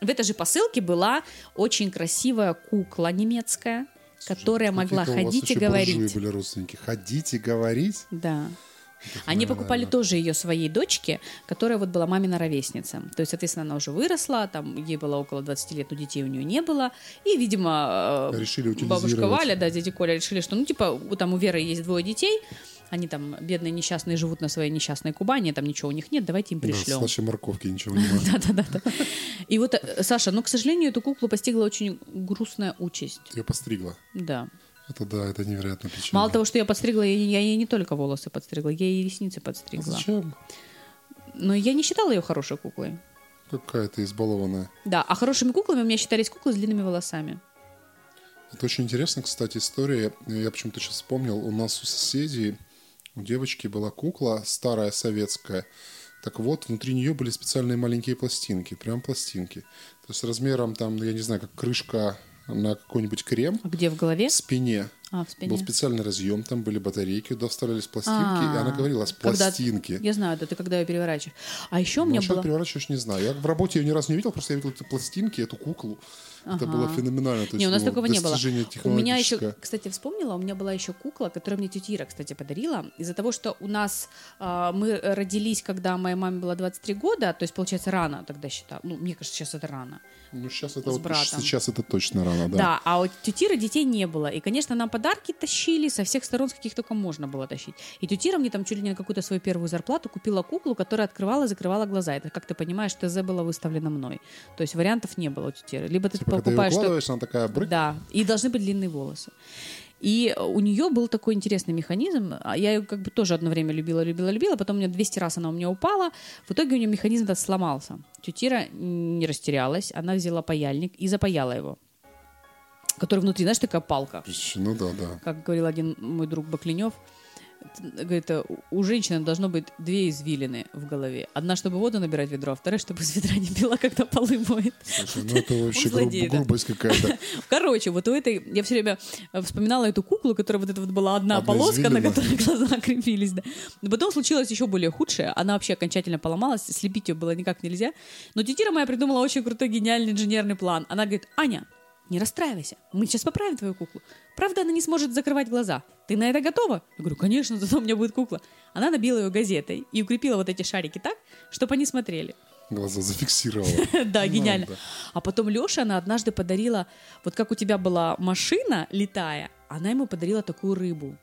В этой же посылке была очень красивая кукла немецкая, которая могла ходить и говорить. были родственники. Ходить и говорить? Да. Они покупали тоже ее своей дочке, которая вот была мамина ровесница. То есть, соответственно, она уже выросла, там ей было около 20 лет, но детей у нее не было. И, видимо, э, Решили бабушка. Валя, да, дядя Коля решили, что, ну, типа, у- там у Веры есть двое детей, они там бедные несчастные живут на своей несчастной Кубани, там ничего у них нет, давайте им Да, пришлем. слаще морковки ничего не. <laughs> Да-да-да. И вот, э, Саша, ну, к сожалению, эту куклу постигла очень грустная участь. Ее постригла. Да. Это да, это невероятно печально. Мало того, что я подстригла, я, я ей не только волосы подстригла, я ей ресницы А подстригла. Зачем? Но я не считала ее хорошей куклой. Какая ты избалованная. Да, а хорошими куклами у меня считались куклы с длинными волосами. Это очень интересно, кстати, история. Я почему-то сейчас вспомнил. У нас у соседей, у девочки была кукла старая советская. Так вот, внутри нее были специальные маленькие пластинки, прям пластинки. То есть размером там, я не знаю, как крышка на какой-нибудь крем А где в голове? в спине. А, в спине. Был специальный разъем, там были батарейки, туда вставлялись пластинки, и она А, говорила с когда- пластинки. Я знаю, да, ты когда ее переворачиваешь. А еще у меня Ну, сейчас было... переворачиваешь, не знаю. Я в работе ее ни разу не видел, просто я видел эти пластинки, эту куклу. Это было феноменально. То Не, у есть, нас ну, такого не было. У меня еще, кстати, вспомнила, у меня была еще кукла, которую мне тетя Ира, кстати, подарила. Из-за того, что у нас а, мы родились, когда моей маме было 23 года, то есть, получается, рано тогда считал. Ну, мне кажется, сейчас это рано. Ну, сейчас это вот, сейчас это точно рано, да. Да, а у тети Иры детей не было. И, конечно, нам подарки тащили со всех сторон, с каких только можно было тащить. И тетя Ира мне там чуть ли не на какую-то свою первую зарплату купила куклу, которая открывала и закрывала глаза. Это, как ты понимаешь, ТЗ было выставлено мной. То есть вариантов не было у тети Иры. Либо ты Типа, когда ее покупаешь... что- она такая брык. Да, и должны быть длинные волосы. И у нее был такой интересный механизм. а Я ее как бы тоже одно время любила, любила, любила. Потом у меня 200 раз она у меня упала. В итоге у нее механизм этот сломался. Тетира не растерялась. Она взяла паяльник и запаяла его. Который внутри, знаешь, такая палка. Ну да, да. Как говорил один мой друг Баклинев, говорит, у женщины должно быть две извилины в голове. Одна, чтобы воду набирать в ведро, а вторая, чтобы из ведра не пила, когда полы моет. Слушай, ну это вообще груб- злодей, да. грубость какая-то. <laughs> Короче, вот у этой, я все время э, вспоминала эту куклу, которая вот эта вот была одна, Одна полоска, на извилина. которой <laughs> глаза крепились, да. Но потом случилось еще более худшее. Она вообще окончательно поломалась, слепить ее было никак нельзя. Но тетира моя придумала очень крутой, гениальный инженерный план. Она говорит, Аня, не расстраивайся, мы сейчас поправим твою куклу. Правда, она не сможет закрывать глаза. Ты на это готова? Я говорю, конечно, зато у меня будет кукла. Она набила ее газетой и укрепила вот эти шарики так, чтобы они смотрели. Глаза зафиксировала. <laughs> Да, гениально. Ну, да. А потом Леша, она однажды подарила, вот как у тебя была машина летая, она ему подарила такую рыбу.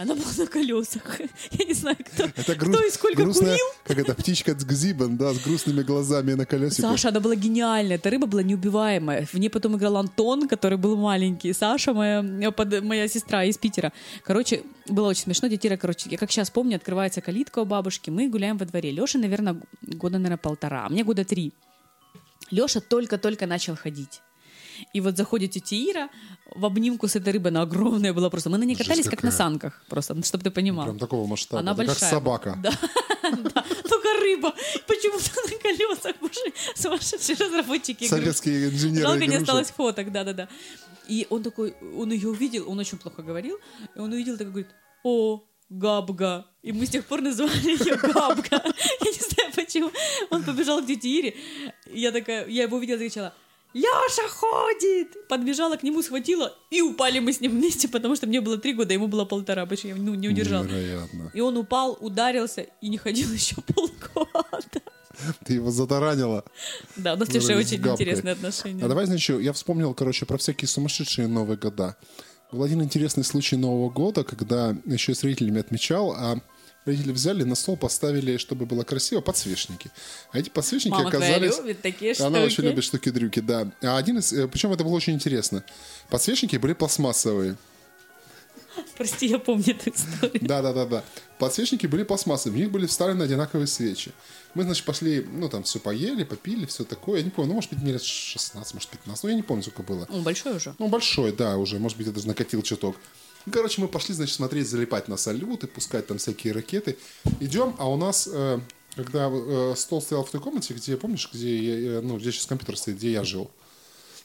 Она была на колесах. <laughs> Я не знаю, кто, Это кто груз- и сколько грустная, курил. как это, птичка с гзибан, да, с грустными глазами на колесиках. Саша, она была гениальная. Эта рыба была неубиваемая. В ней потом играл Антон, который был маленький. Саша, моя, под- моя сестра из Питера. Короче, было очень смешно. Детира, короче, я как сейчас помню, открывается калитка у бабушки. Мы гуляем во дворе. Леша, наверное, года, наверное, полтора. А мне года три. Леша только-только начал ходить. И вот заходит тетя Ира в обнимку с этой рыбой, она огромная была просто. Мы на ней Жесть катались как на санках, просто, чтобы ты понимал. Прям такого масштаба. Она Это большая. Как собака. Да, <laughs> да. Только рыба. Почему-то на колесах. Боже, сумасшедшие разработчики. Советские инженеры Жалко, не осталось фоток, да-да-да. И он такой, он ее увидел, он очень плохо говорил, и он увидел, такой говорит, о, Габга. И мы с тех пор называли ее Габга. <laughs> Я не знаю почему. Он побежал к тете Ире. Я такая, я его увидела, закричала, Леша ходит! Подбежала к нему, схватила, и упали мы с ним вместе, потому что мне было три года, ему было полтора, больше я ну, не удержал. Невероятно. И он упал, ударился и не ходил <laughs> еще полгода. Ты его затаранила. Да, у нас с очень интересные отношения. А давай, значит, я вспомнил, короче, про всякие сумасшедшие Новые года. Был один интересный случай Нового года, когда еще с родителями отмечал, а родители взяли на стол, поставили, чтобы было красиво, подсвечники. А эти подсвечники Мама твоя оказались... любит такие Она очень штуки. любит штуки-дрюки, да. А один из... э, Причем это было очень интересно. Подсвечники были пластмассовые. Прости, я помню эту историю. Да, да, да, да. Подсвечники были пластмассовые, в них были вставлены одинаковые свечи. Мы, значит, пошли, ну, там, все поели, попили, все такое. Я не помню, ну, может быть, мне лет 16, может, 15, ну, я не помню, сколько было. Он большой уже. Ну, большой, да, уже, может быть, я даже накатил чуток. Ну, Короче, мы пошли, значит, смотреть, залипать на салюты, пускать там всякие ракеты. Идем, а у нас, э, когда э, стол стоял в той комнате, где, помнишь, где, я, э, ну, где сейчас компьютер стоит, где я жил?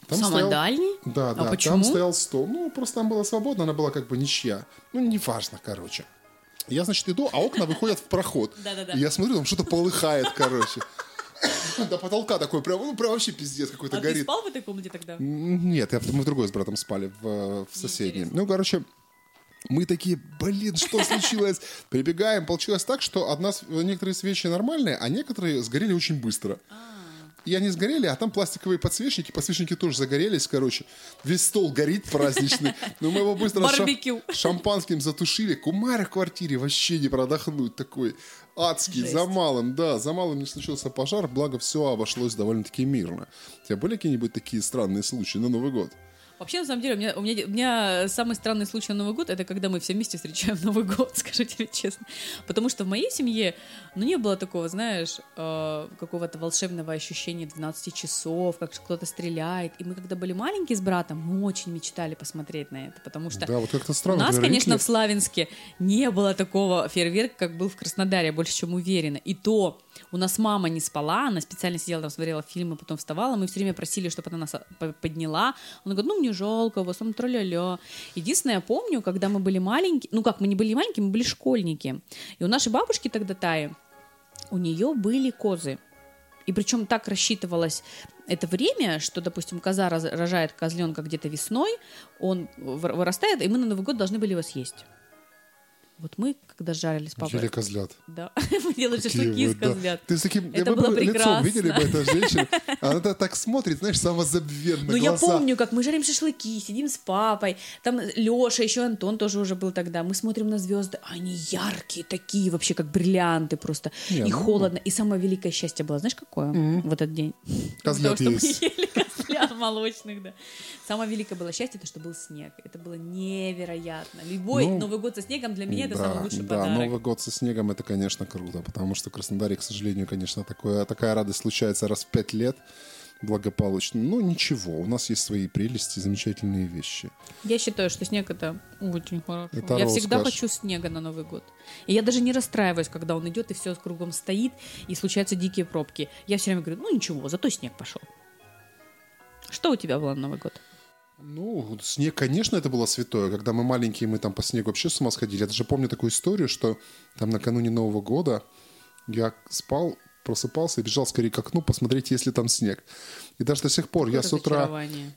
Там Самый стоял- дальний? Да, А да, почему? там стоял стол. Ну, просто там было свободно, она была как бы ничья. Ну, неважно, короче. Я, значит, иду, а окна выходят в проход. <laughs> Да-да-да. И я смотрю, там что-то полыхает, короче. <coughs> До потолка такой, прям, ну, прям вообще пиздец какой-то А ты горит. спал в этой комнате тогда? Нет, я, мы в другой с братом спали, в, в соседней. Ну, короче, мы такие, блин, что случилось? <laughs> Прибегаем, получилось так, что одна, некоторые свечи нормальные, а некоторые сгорели очень быстро. И они сгорели, а там пластиковые подсвечники, подсвечники тоже загорелись, короче. Весь стол горит праздничный. Но мы его быстро Барбекю. шампанским затушили. Кумарь в квартире вообще не продохнуть такой. Адский, Жесть. за малым, да, за малым не случился пожар, благо все обошлось довольно-таки мирно. У тебя были какие-нибудь такие странные случаи на Новый год? Вообще, на самом деле, у меня, у, меня, у меня самый странный случай на Новый год это когда мы все вместе встречаем <laughs> Новый год, скажу тебе честно. Потому что в моей семье, ну, не было такого, знаешь, э, какого-то волшебного ощущения 12 часов, как кто-то стреляет. И мы, когда были маленькие с братом, мы очень мечтали посмотреть на это, потому что Да, вот как-то у странно. нас, твои конечно, в Славянске не было такого фейерверка, как был в Краснодаре, я больше чем уверена. И то у нас мама не спала, она специально сидела там, смотрела фильмы, потом вставала, мы все время просили, чтобы она нас по- подняла. Она говорит, ну, жалко, в основном тра-ля-ля. Единственное, я помню, когда мы были маленькие, ну как, мы не были маленькие, мы были школьники. И у нашей бабушки тогда Таи, у нее были козы. И причем так рассчитывалось это время, что, допустим, коза рожает козленка где-то весной, он вырастает, и мы на Новый год должны были его съесть. Вот мы, когда жарили с папой... Ели козлят. Да, <laughs> мы делали шашлыки из козлят. Ты с таким это было лицом видели бы эту <laughs> женщину? Она так смотрит, знаешь, самозабвенно, Ну, я помню, как мы жарим шашлыки, сидим с папой, там Леша, еще Антон тоже уже был тогда. Мы смотрим на звезды, они яркие такие, вообще как бриллианты просто. Не, и ну... холодно. И самое великое счастье было, знаешь, какое mm-hmm. в этот день? <laughs> Козлят есть. мы ели козлят молочных, да. Самое великое было счастье, это что был снег. Это было невероятно. Любой ну, Новый год со снегом для меня это да, самый лучший да, подарок. Новый год со снегом это, конечно, круто, потому что в Краснодаре, к сожалению, конечно, такое, такая радость случается раз в пять лет благополучно. Но ничего, у нас есть свои прелести, замечательные вещи. Я считаю, что снег это очень хорошо. Это я всегда хочу снега на Новый год. И я даже не расстраиваюсь, когда он идет и все кругом стоит, и случаются дикие пробки. Я все время говорю, ну ничего, зато снег пошел. Что у тебя было на Новый год? Ну, снег, конечно, это было святое. Когда мы маленькие, мы там по снегу вообще с ума сходили. Я даже помню такую историю, что там накануне Нового года я спал, просыпался и бежал скорее к окну посмотреть, есть ли там снег. И даже до сих пор я с утра,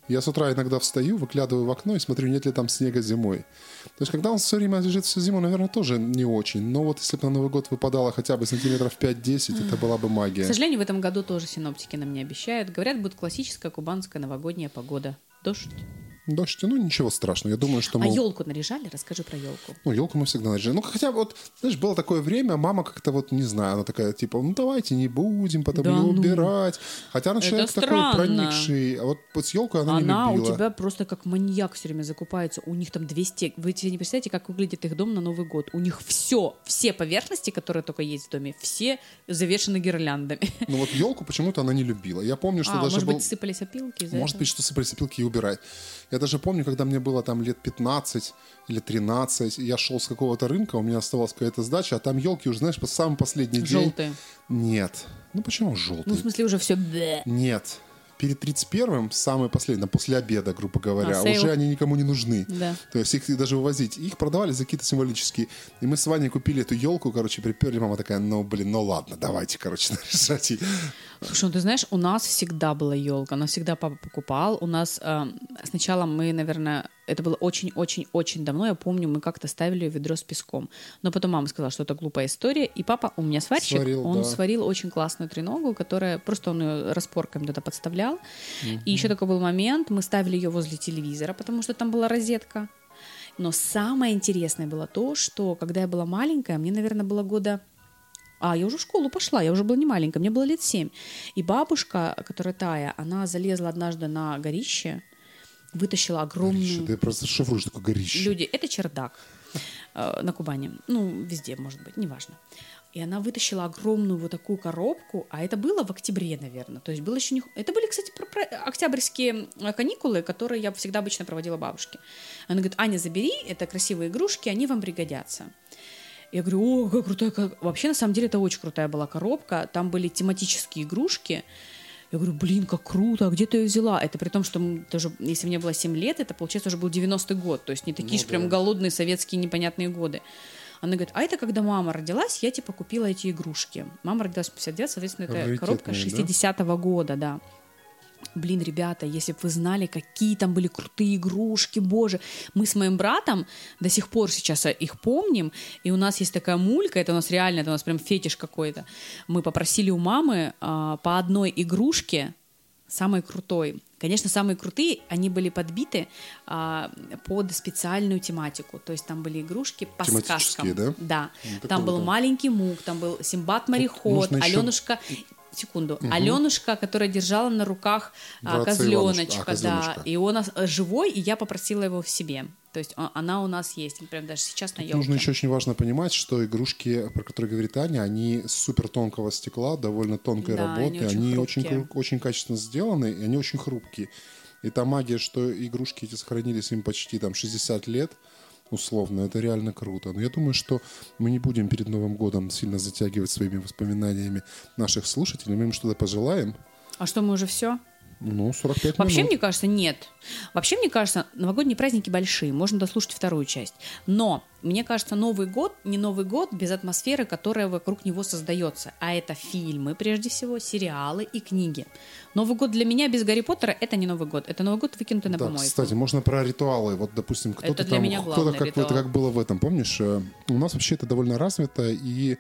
я с утра иногда встаю, выглядываю в окно и смотрю, нет ли там снега зимой. То есть, когда он все время лежит всю зиму, наверное, тоже не очень. Но вот если бы на Новый год выпадало хотя бы сантиметров 5-10, это была бы магия. К сожалению, в этом году тоже синоптики нам не обещают. Говорят, будет классическая кубанская новогодняя погода. størst. Дождь, ну ничего страшного. Я думаю, что мы... А елку наряжали? Расскажи про елку. Ну, елку мы всегда наряжали. Ну, хотя вот, знаешь, было такое время, мама как-то вот, не знаю, она такая, типа, ну, давайте не будем потом да, ее ну... убирать. Хотя она Это человек странно. такой проникший. А вот, вот с елкой она, она не любила. у тебя просто как маньяк все время закупается. У них там 200... Вы себе не представляете, как выглядит их дом на Новый год. У них все, все поверхности, которые только есть в доме, все завешены гирляндами. Ну, вот елку почему-то она не любила. Я помню, что а, даже может был... быть, сыпались опилки Может этого? быть, что сыпались опилки и убирать. Я даже помню, когда мне было там лет 15 или 13, я шел с какого-то рынка, у меня оставалась какая-то сдача, а там елки уже, знаешь, по самый последний день. Желтые. Нет. Ну почему желтые? Ну, в смысле, уже все... Нет перед 31-м, самое последнее, после обеда, грубо говоря, а, уже они никому не нужны. Да. То есть их даже вывозить. Их продавали за какие-то символические. И мы с Ваней купили эту елку, короче, приперли. Мама такая, ну, блин, ну ладно, давайте, короче, <laughs> наряжать. Слушай, ну ты знаешь, у нас всегда была елка, нас всегда папа покупал. У нас э, сначала мы, наверное, это было очень-очень-очень давно. Я помню, мы как-то ставили ведро с песком. Но потом мама сказала, что это глупая история. И папа, у меня сварщик, сварил, он да. сварил очень классную треногу, которая просто он ее распорками туда подставлял. Угу. И еще такой был момент, мы ставили ее возле телевизора, потому что там была розетка. Но самое интересное было то, что когда я была маленькая, мне, наверное, было года а, я уже в школу пошла, я уже была не маленькая, мне было лет семь. И бабушка, которая Тая, она залезла однажды на горище, вытащила огромную... Горище, ты просто шифруешь такое горище. Люди, это чердак э, на Кубани. Ну, везде, может быть, неважно. И она вытащила огромную вот такую коробку, а это было в октябре, наверное. То есть было еще не... Это были, кстати, про, про октябрьские э, каникулы, которые я всегда обычно проводила бабушке. Она говорит, Аня, забери, это красивые игрушки, они вам пригодятся. Я говорю, о, как крутая... Как... Вообще, на самом деле, это очень крутая была коробка. Там были тематические игрушки. Я говорю, блин, как круто, а где ты ее взяла? Это при том, что даже, если мне было 7 лет, это, получается, уже был 90-й год. То есть не такие ну, же да. прям голодные советские непонятные годы. Она говорит, а это когда мама родилась, я типа купила эти игрушки. Мама родилась в 59, соответственно, это коробка 60-го да? года, да. Блин, ребята, если бы вы знали, какие там были крутые игрушки, боже. Мы с моим братом до сих пор сейчас их помним, и у нас есть такая мулька, это у нас реально, это у нас прям фетиш какой-то. Мы попросили у мамы а, по одной игрушке, самой крутой. Конечно, самые крутые, они были подбиты а, под специальную тематику. То есть там были игрушки по сказкам. да? Да. Ну, там был да. маленький мук, там был Симбат мореход, Аленушка. Еще секунду, угу. Аленушка, которая держала на руках а, козленочка, а, да, и он живой, и я попросила его в себе. То есть она у нас есть, прям даже сейчас на елке. Нужно еще очень важно понимать, что игрушки, про которые говорит Аня, они супер тонкого стекла, довольно тонкой да, работы, они, очень, они очень, очень качественно сделаны, и они очень хрупкие. И та магия, что игрушки эти сохранились им почти там 60 лет, условно, это реально круто. Но я думаю, что мы не будем перед Новым годом сильно затягивать своими воспоминаниями наших слушателей. Мы им что-то пожелаем. А что, мы уже все? Ну, 45 Вообще, минут. мне кажется, нет. Вообще, мне кажется, новогодние праздники большие, можно дослушать вторую часть. Но, мне кажется, Новый год не Новый год без атмосферы, которая вокруг него создается. А это фильмы, прежде всего, сериалы и книги. Новый год для меня без Гарри Поттера это не Новый год. Это Новый год выкинутый на Да, помойку. кстати, можно про ритуалы. Вот, допустим, кто-то Это для меня кто-то как, это как было в этом, помнишь? э, У нас вообще это довольно развито и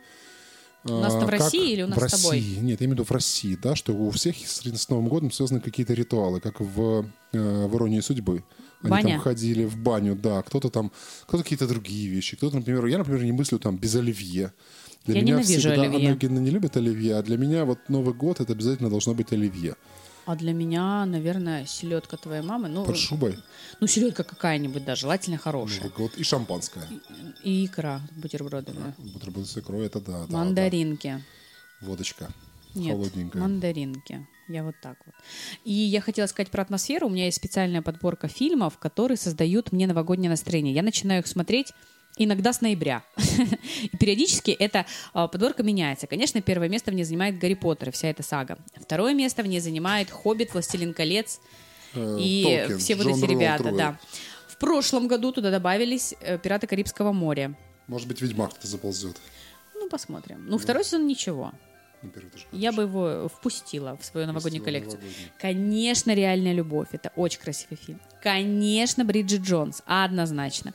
У нас это в как России или у нас в с тобой? России. Нет, я имею в виду в России, да, что у всех с, с Новым годом связаны какие-то ритуалы, как в, э, в «Иронии судьбы». Они Баня? там ходили в баню, да, кто-то там, кто-то какие-то другие вещи, кто-то, например, я, например, не мыслю там без оливье. Для Я меня ненавижу всегда, оливье. Евгеньевна не любит оливье, а для меня вот Новый год это обязательно должно быть оливье. А для меня, наверное, селедка твоей мамы. Ну, Под шубой ну селедка какая-нибудь, да, желательно хорошая. Новый год и шампанское. И икра с бутербродами. Бутерброд с икрой, это да. да, Мандаринки. да. Водочка. Нет, Холодненькая. мандаринки. Я вот так вот. И я хотела сказать про атмосферу. У меня есть специальная подборка фильмов, которые создают мне новогоднее настроение. Я начинаю их смотреть иногда с ноября. <laughs> И периодически эта а, подборка меняется. Конечно, первое место в ней занимает Гарри Поттер и вся эта сага. Второе место в ней занимает Хоббит, Властелин колец Э, и Толкин, все вот Джон эти ребята, да. В прошлом году туда добавились э, Пираты Карибского моря. Может быть, Ведьмак кто заползет. Ну, посмотрим. Ну, второй сезон ничего. Ну, первый тоже Я бы его впустила в свою новогоднюю Впустила коллекцию. новогодний. Конечно, «Реальная любовь». Это очень красивый фильм. Конечно, Бриджит Джонс. Однозначно.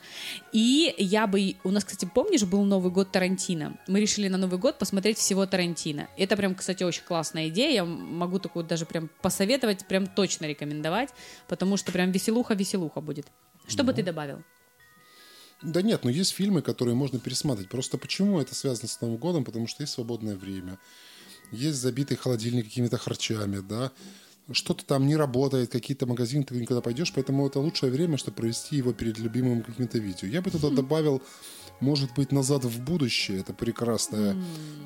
И я бы... У нас, кстати, помнишь, был Новый год Тарантино? Мы решили на Новый год посмотреть всего Тарантино. Это прям, кстати, очень классная идея. Я могу такую даже прям посоветовать, прям точно рекомендовать, потому что прям веселуха-веселуха будет. Что бы ты добавил? Да нет, но есть фильмы, которые можно пересматривать. Просто почему это связано с Новым годом? Потому что есть свободное время. Есть забитый холодильник какими-то харчами, да. Что-то там не работает, какие-то магазины ты никуда пойдешь, поэтому это лучшее время, чтобы провести его перед любимым каким-то видео. Я бы туда добавил, может быть, «Назад в будущее». Это прекрасная,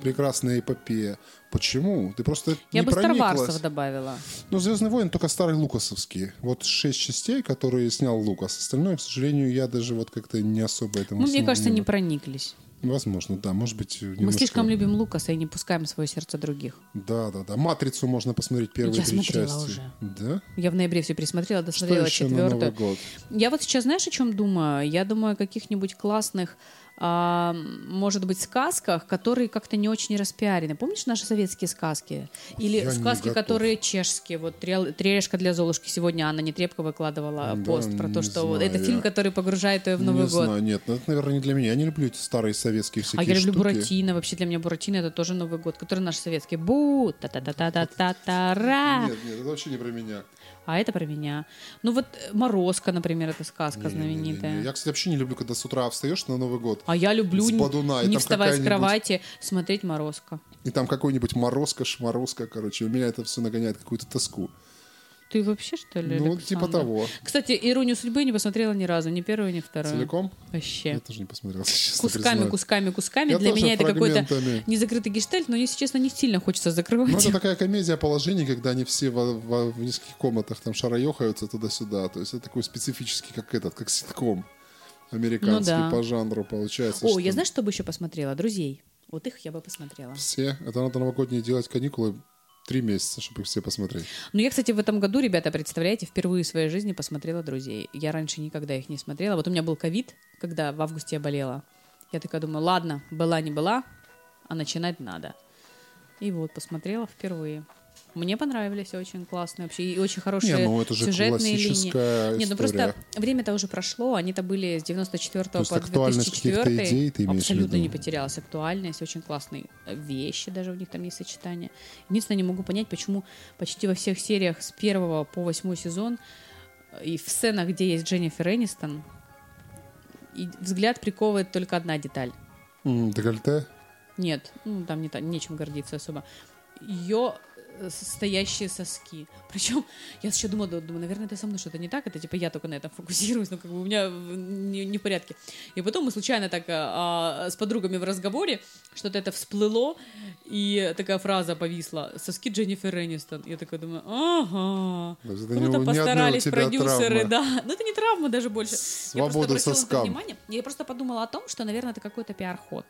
прекрасная эпопея. Почему? Ты просто Я не бы. Старварсов добавила. Ну, «Звездный войн» только старые лукасовские. Вот шесть частей, которые снял Лукас. Остальное, к сожалению, я даже вот как-то не особо этому Ну, мне кажется, не прониклись. Возможно, да. Может быть, Мы немножко... слишком любим Лукаса и не пускаем свое сердце других. Да, да, да. «Матрицу» можно посмотреть первые Я три смотрела части. уже. Да? Я в ноябре все пересмотрела, Что досмотрела еще на Новый четвертую. год? Я вот сейчас, знаешь, о чем думаю? Я думаю о каких-нибудь классных, может быть, сказках, которые как-то не очень распиарены. Помнишь наши советские сказки? Или Я сказки, которые чешские? Вот «Трел- «Трелишка для Золушки» сегодня Анна Нетребко выкладывала Да, пост про то, что знаю это фильм, который погружает ее в Новый не год. знаю, нет, ну, это, наверное, не для меня. Я не люблю эти старые советские А всякие я люблю штуки. Буратино. Вообще для меня Буратино это тоже Новый год, который наш советский. Бу, та та та та та та та ра Нет, нет, это вообще не про меня. А это про меня. Ну вот э, Морозко, например, это сказка Не-не-не-не. знаменитая. Я, кстати, вообще не люблю, когда с утра встаешь на Новый год, А я люблю С не, Бадуна, не там вставая с кровати, смотреть Морозко. и там какой-нибудь морозка, шморозка, короче. У меня это все нагоняет какую-то тоску. Ты вообще, что ли, Ну, Александр? типа того. Кстати, «Иронию судьбы» не посмотрела ни разу, ни первую, ни вторую. Целиком? Вообще. Я тоже не посмотрел, <laughs> честно Кусками, признаюсь. кусками, кусками. Я Для меня это какой-то незакрытый гештальт, но, если честно, не сильно хочется закрывать. Ну, это такая комедия положений, когда они все во- во- в нескольких комнатах там шароехаются туда-сюда. То есть это такой специфический, как этот, как ситком американский Ну да. по жанру получается. О, что я знаешь, что бы еще посмотрела? «Друзей». Вот их я бы посмотрела. Все. Это надо новогодние делать каникулы три месяца, чтобы их все посмотреть. Ну, я, кстати, в этом году, ребята, представляете, впервые в своей жизни посмотрела «Друзей». Я раньше никогда их не смотрела. Вот у меня был ковид, когда в августе я болела. Я такая думаю, ладно, была не была, а начинать надо. И вот, посмотрела впервые. Мне понравились очень классные вообще и очень хорошие Не, ну это же сюжетные линии. классическая Нет, ну история. просто время-то уже прошло, они-то были с 94 То есть по актуальность 2004. каких-то идей ты Абсолютно не потерялась актуальность, очень классные вещи даже у них там есть сочетания. Единственное, не могу понять, почему почти во всех сериях с первого по восьмой сезон э, и в сценах, где есть Дженнифер Энистон, и взгляд приковывает только одна деталь. Декольте? Нет, ну там не нечем гордиться особо. Ее стоящие соски. Причем я еще думала, думаю, наверное, это со мной что-то не так, это типа я только на этом фокусируюсь, но как бы у меня не, не в порядке. И потом мы случайно так а, а, с подругами в разговоре что-то это всплыло, и такая фраза повисла «Соски Дженнифер Энистон». Я такая думаю, ага, есть это круто не не постарались тебя продюсеры, травма. да. Ну это не травма даже больше. Свободу я просто соскам. внимание. Я просто подумала о том, что, наверное, это какой-то пиар-ход.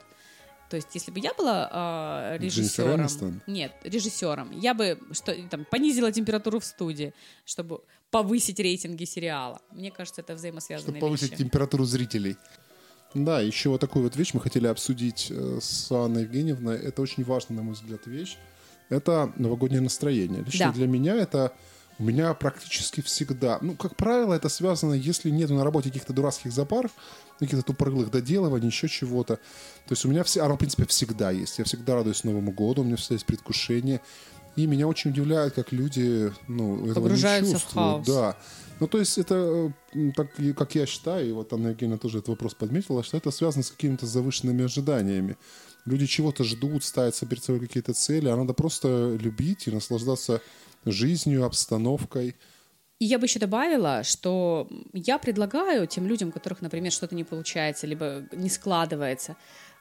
То есть, если бы я была э, Дженнифер режиссером, нет, режиссером, я бы что там понизила температуру в студии, чтобы повысить рейтинги сериала. Мне кажется, это взаимосвязанные Чтобы повысить вещи. температуру зрителей. Да, еще вот такую вот вещь мы хотели обсудить э, с Анной Евгеньевной. Это очень важная, на мой взгляд, вещь. Это новогоднее настроение. Лично Да. для меня это у меня практически всегда, ну, как правило, это связано, если нету на работе каких-то дурацких запаров, каких-то тупорылых доделываний, еще чего-то. То есть у меня все, оно, в принципе, всегда есть. Я всегда радуюсь Новому году, у меня всегда есть предвкушение. И меня очень удивляет, как люди, ну, этого не в чувствуют. хаос. Да. Ну, то есть это, э, так, как я считаю, и вот Анна Евгеньевна тоже этот вопрос подметила, что это связано с какими-то завышенными ожиданиями. Люди чего-то ждут, ставят перед собой какие-то цели, а надо просто любить и наслаждаться жизнью, обстановкой. И я бы еще добавила, что я предлагаю тем людям, у которых, например, что-то не получается, либо не складывается,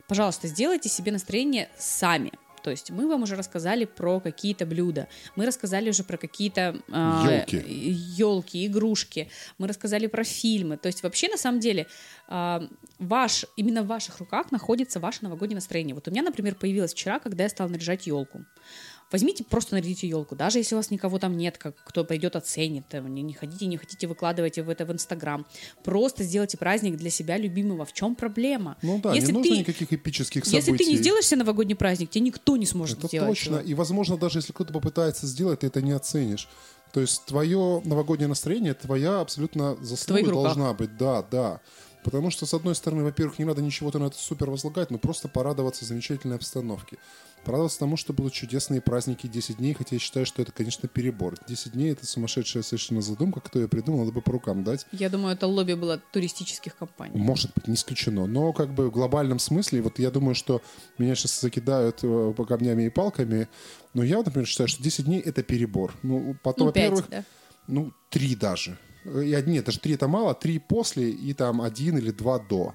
пожалуйста, сделайте себе настроение сами. То есть мы вам уже рассказали про какие-то блюда, мы рассказали уже про какие-то Ёлки. елки, игрушки, мы рассказали про фильмы. То есть вообще на самом деле а, ваш, именно в ваших руках находится ваше новогоднее настроение. Вот у меня, например, появилось вчера, когда я стала наряжать елку. Возьмите, просто нарядите елку. Даже если у вас никого там нет, как, кто пойдет оценит, не, не ходите, не хотите, выкладывайте в это в Инстаграм. Просто сделайте праздник для себя любимого. В чем проблема? Ну да, если не нужно ты, никаких эпических событий. Если ты не сделаешь себе новогодний праздник, тебе никто не сможет Это сделать. точно. его. И, возможно, даже если кто-то попытается сделать, ты это не оценишь. То есть твое новогоднее настроение, твоя абсолютно заслуга должна быть. Да, да. Потому что, с одной стороны, во-первых, не надо ничего-то на это супер возлагать, но просто порадоваться замечательной обстановке. Порадоваться тому, что будут чудесные праздники 10 дней, хотя я считаю, что это, конечно, перебор. 10 дней — это сумасшедшая совершенно задумка. Кто ее придумал, надо бы по рукам дать. Я думаю, это лобби было туристических компаний. Может быть, не исключено. Но как бы в глобальном смысле, вот я думаю, что меня сейчас закидают э, по камнями и палками, но я, например, считаю, что 10 дней — это перебор. Ну, потом, Ну, во-первых, да. ну, три даже. Э, И, од- нет, даже три это мало, три после и там один или два до.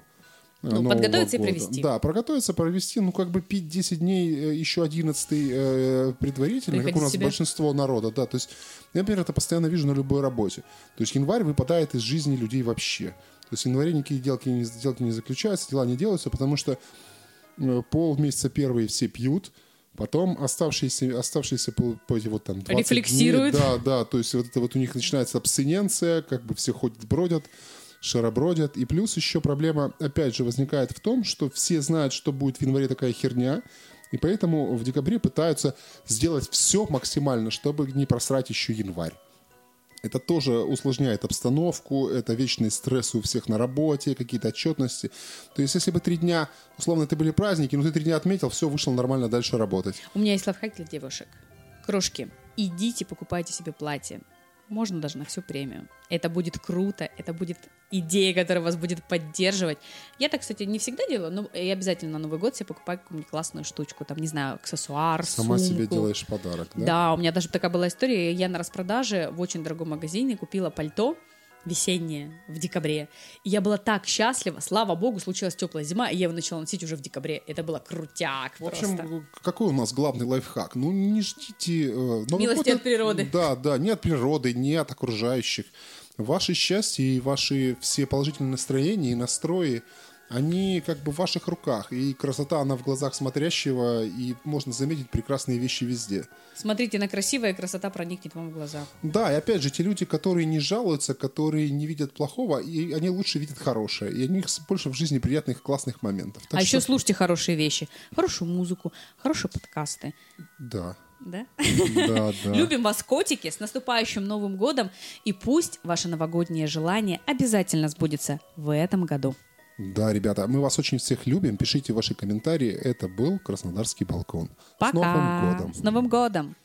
Ну, Нового подготовиться и года. провести. Да, подготовиться, провести, ну, как бы пить 10 дней, э, еще 11 э, предварительно, как у нас в себя. большинство народа, да, то есть я, например, это постоянно вижу на любой работе. То есть январь выпадает из жизни людей вообще. То есть в январе никакие сделки не, сделки не заключаются, дела не делаются, потому что э, полмесяца первые все пьют, потом оставшиеся, оставшиеся по, по эти вот там 20 Рефлексируют. Дней, да, да, то есть вот это вот у них начинается абстиненция, как бы все ходят, бродят, шаробродят. И плюс еще проблема, опять же, возникает в том, что все знают, что будет в январе такая херня, и поэтому в декабре пытаются сделать все максимально, чтобы не просрать еще январь. Это тоже усложняет обстановку, это вечный стресс у всех на работе, какие-то отчетности. То есть, если бы три дня, условно, это были праздники, но ты три дня отметил, все, вышел нормально дальше работать. У меня есть лайфхак для девушек. Крошки, идите, покупайте себе платье. Можно даже на всю премию. Это будет круто, это будет идея, которая вас будет поддерживать. Я так, кстати, не всегда делаю, но я обязательно на Новый год себе покупаю какую-нибудь классную штучку. Там, не знаю, аксессуар, Сама себе сумку. делаешь подарок, да? Да, у меня даже такая была история. Я на распродаже в очень дорогом магазине купила пальто весеннее в декабре. И я была так счастлива. Слава богу, случилась теплая зима, и я его начала носить уже в декабре. Это было крутяк В общем, просто. какой у нас главный лайфхак? Ну, не ждите... э, Милости от природы. Да, да, не от природы, не от окружающих. Ваше счастье и ваши все положительные настроения и настрои, они как бы в ваших руках. И красота, она в глазах смотрящего, и можно заметить прекрасные вещи везде. Смотрите на красивое, и красота проникнет вам в глаза. Да, и опять же, те люди, которые не жалуются, которые не видят плохого, и они лучше видят хорошее. И у них больше в жизни приятных, классных моментов. Так а что- еще слушайте хорошие вещи, хорошую музыку, хорошие подкасты. Да, Да? да, да. <laughs> Любим вас, котики, с наступающим Новым годом. И пусть ваше новогоднее желание обязательно сбудется в этом году. Да, ребята, мы вас очень всех любим. Пишите ваши комментарии. Это был Краснодарский балкон. Пока! С Новым годом! С Новым годом!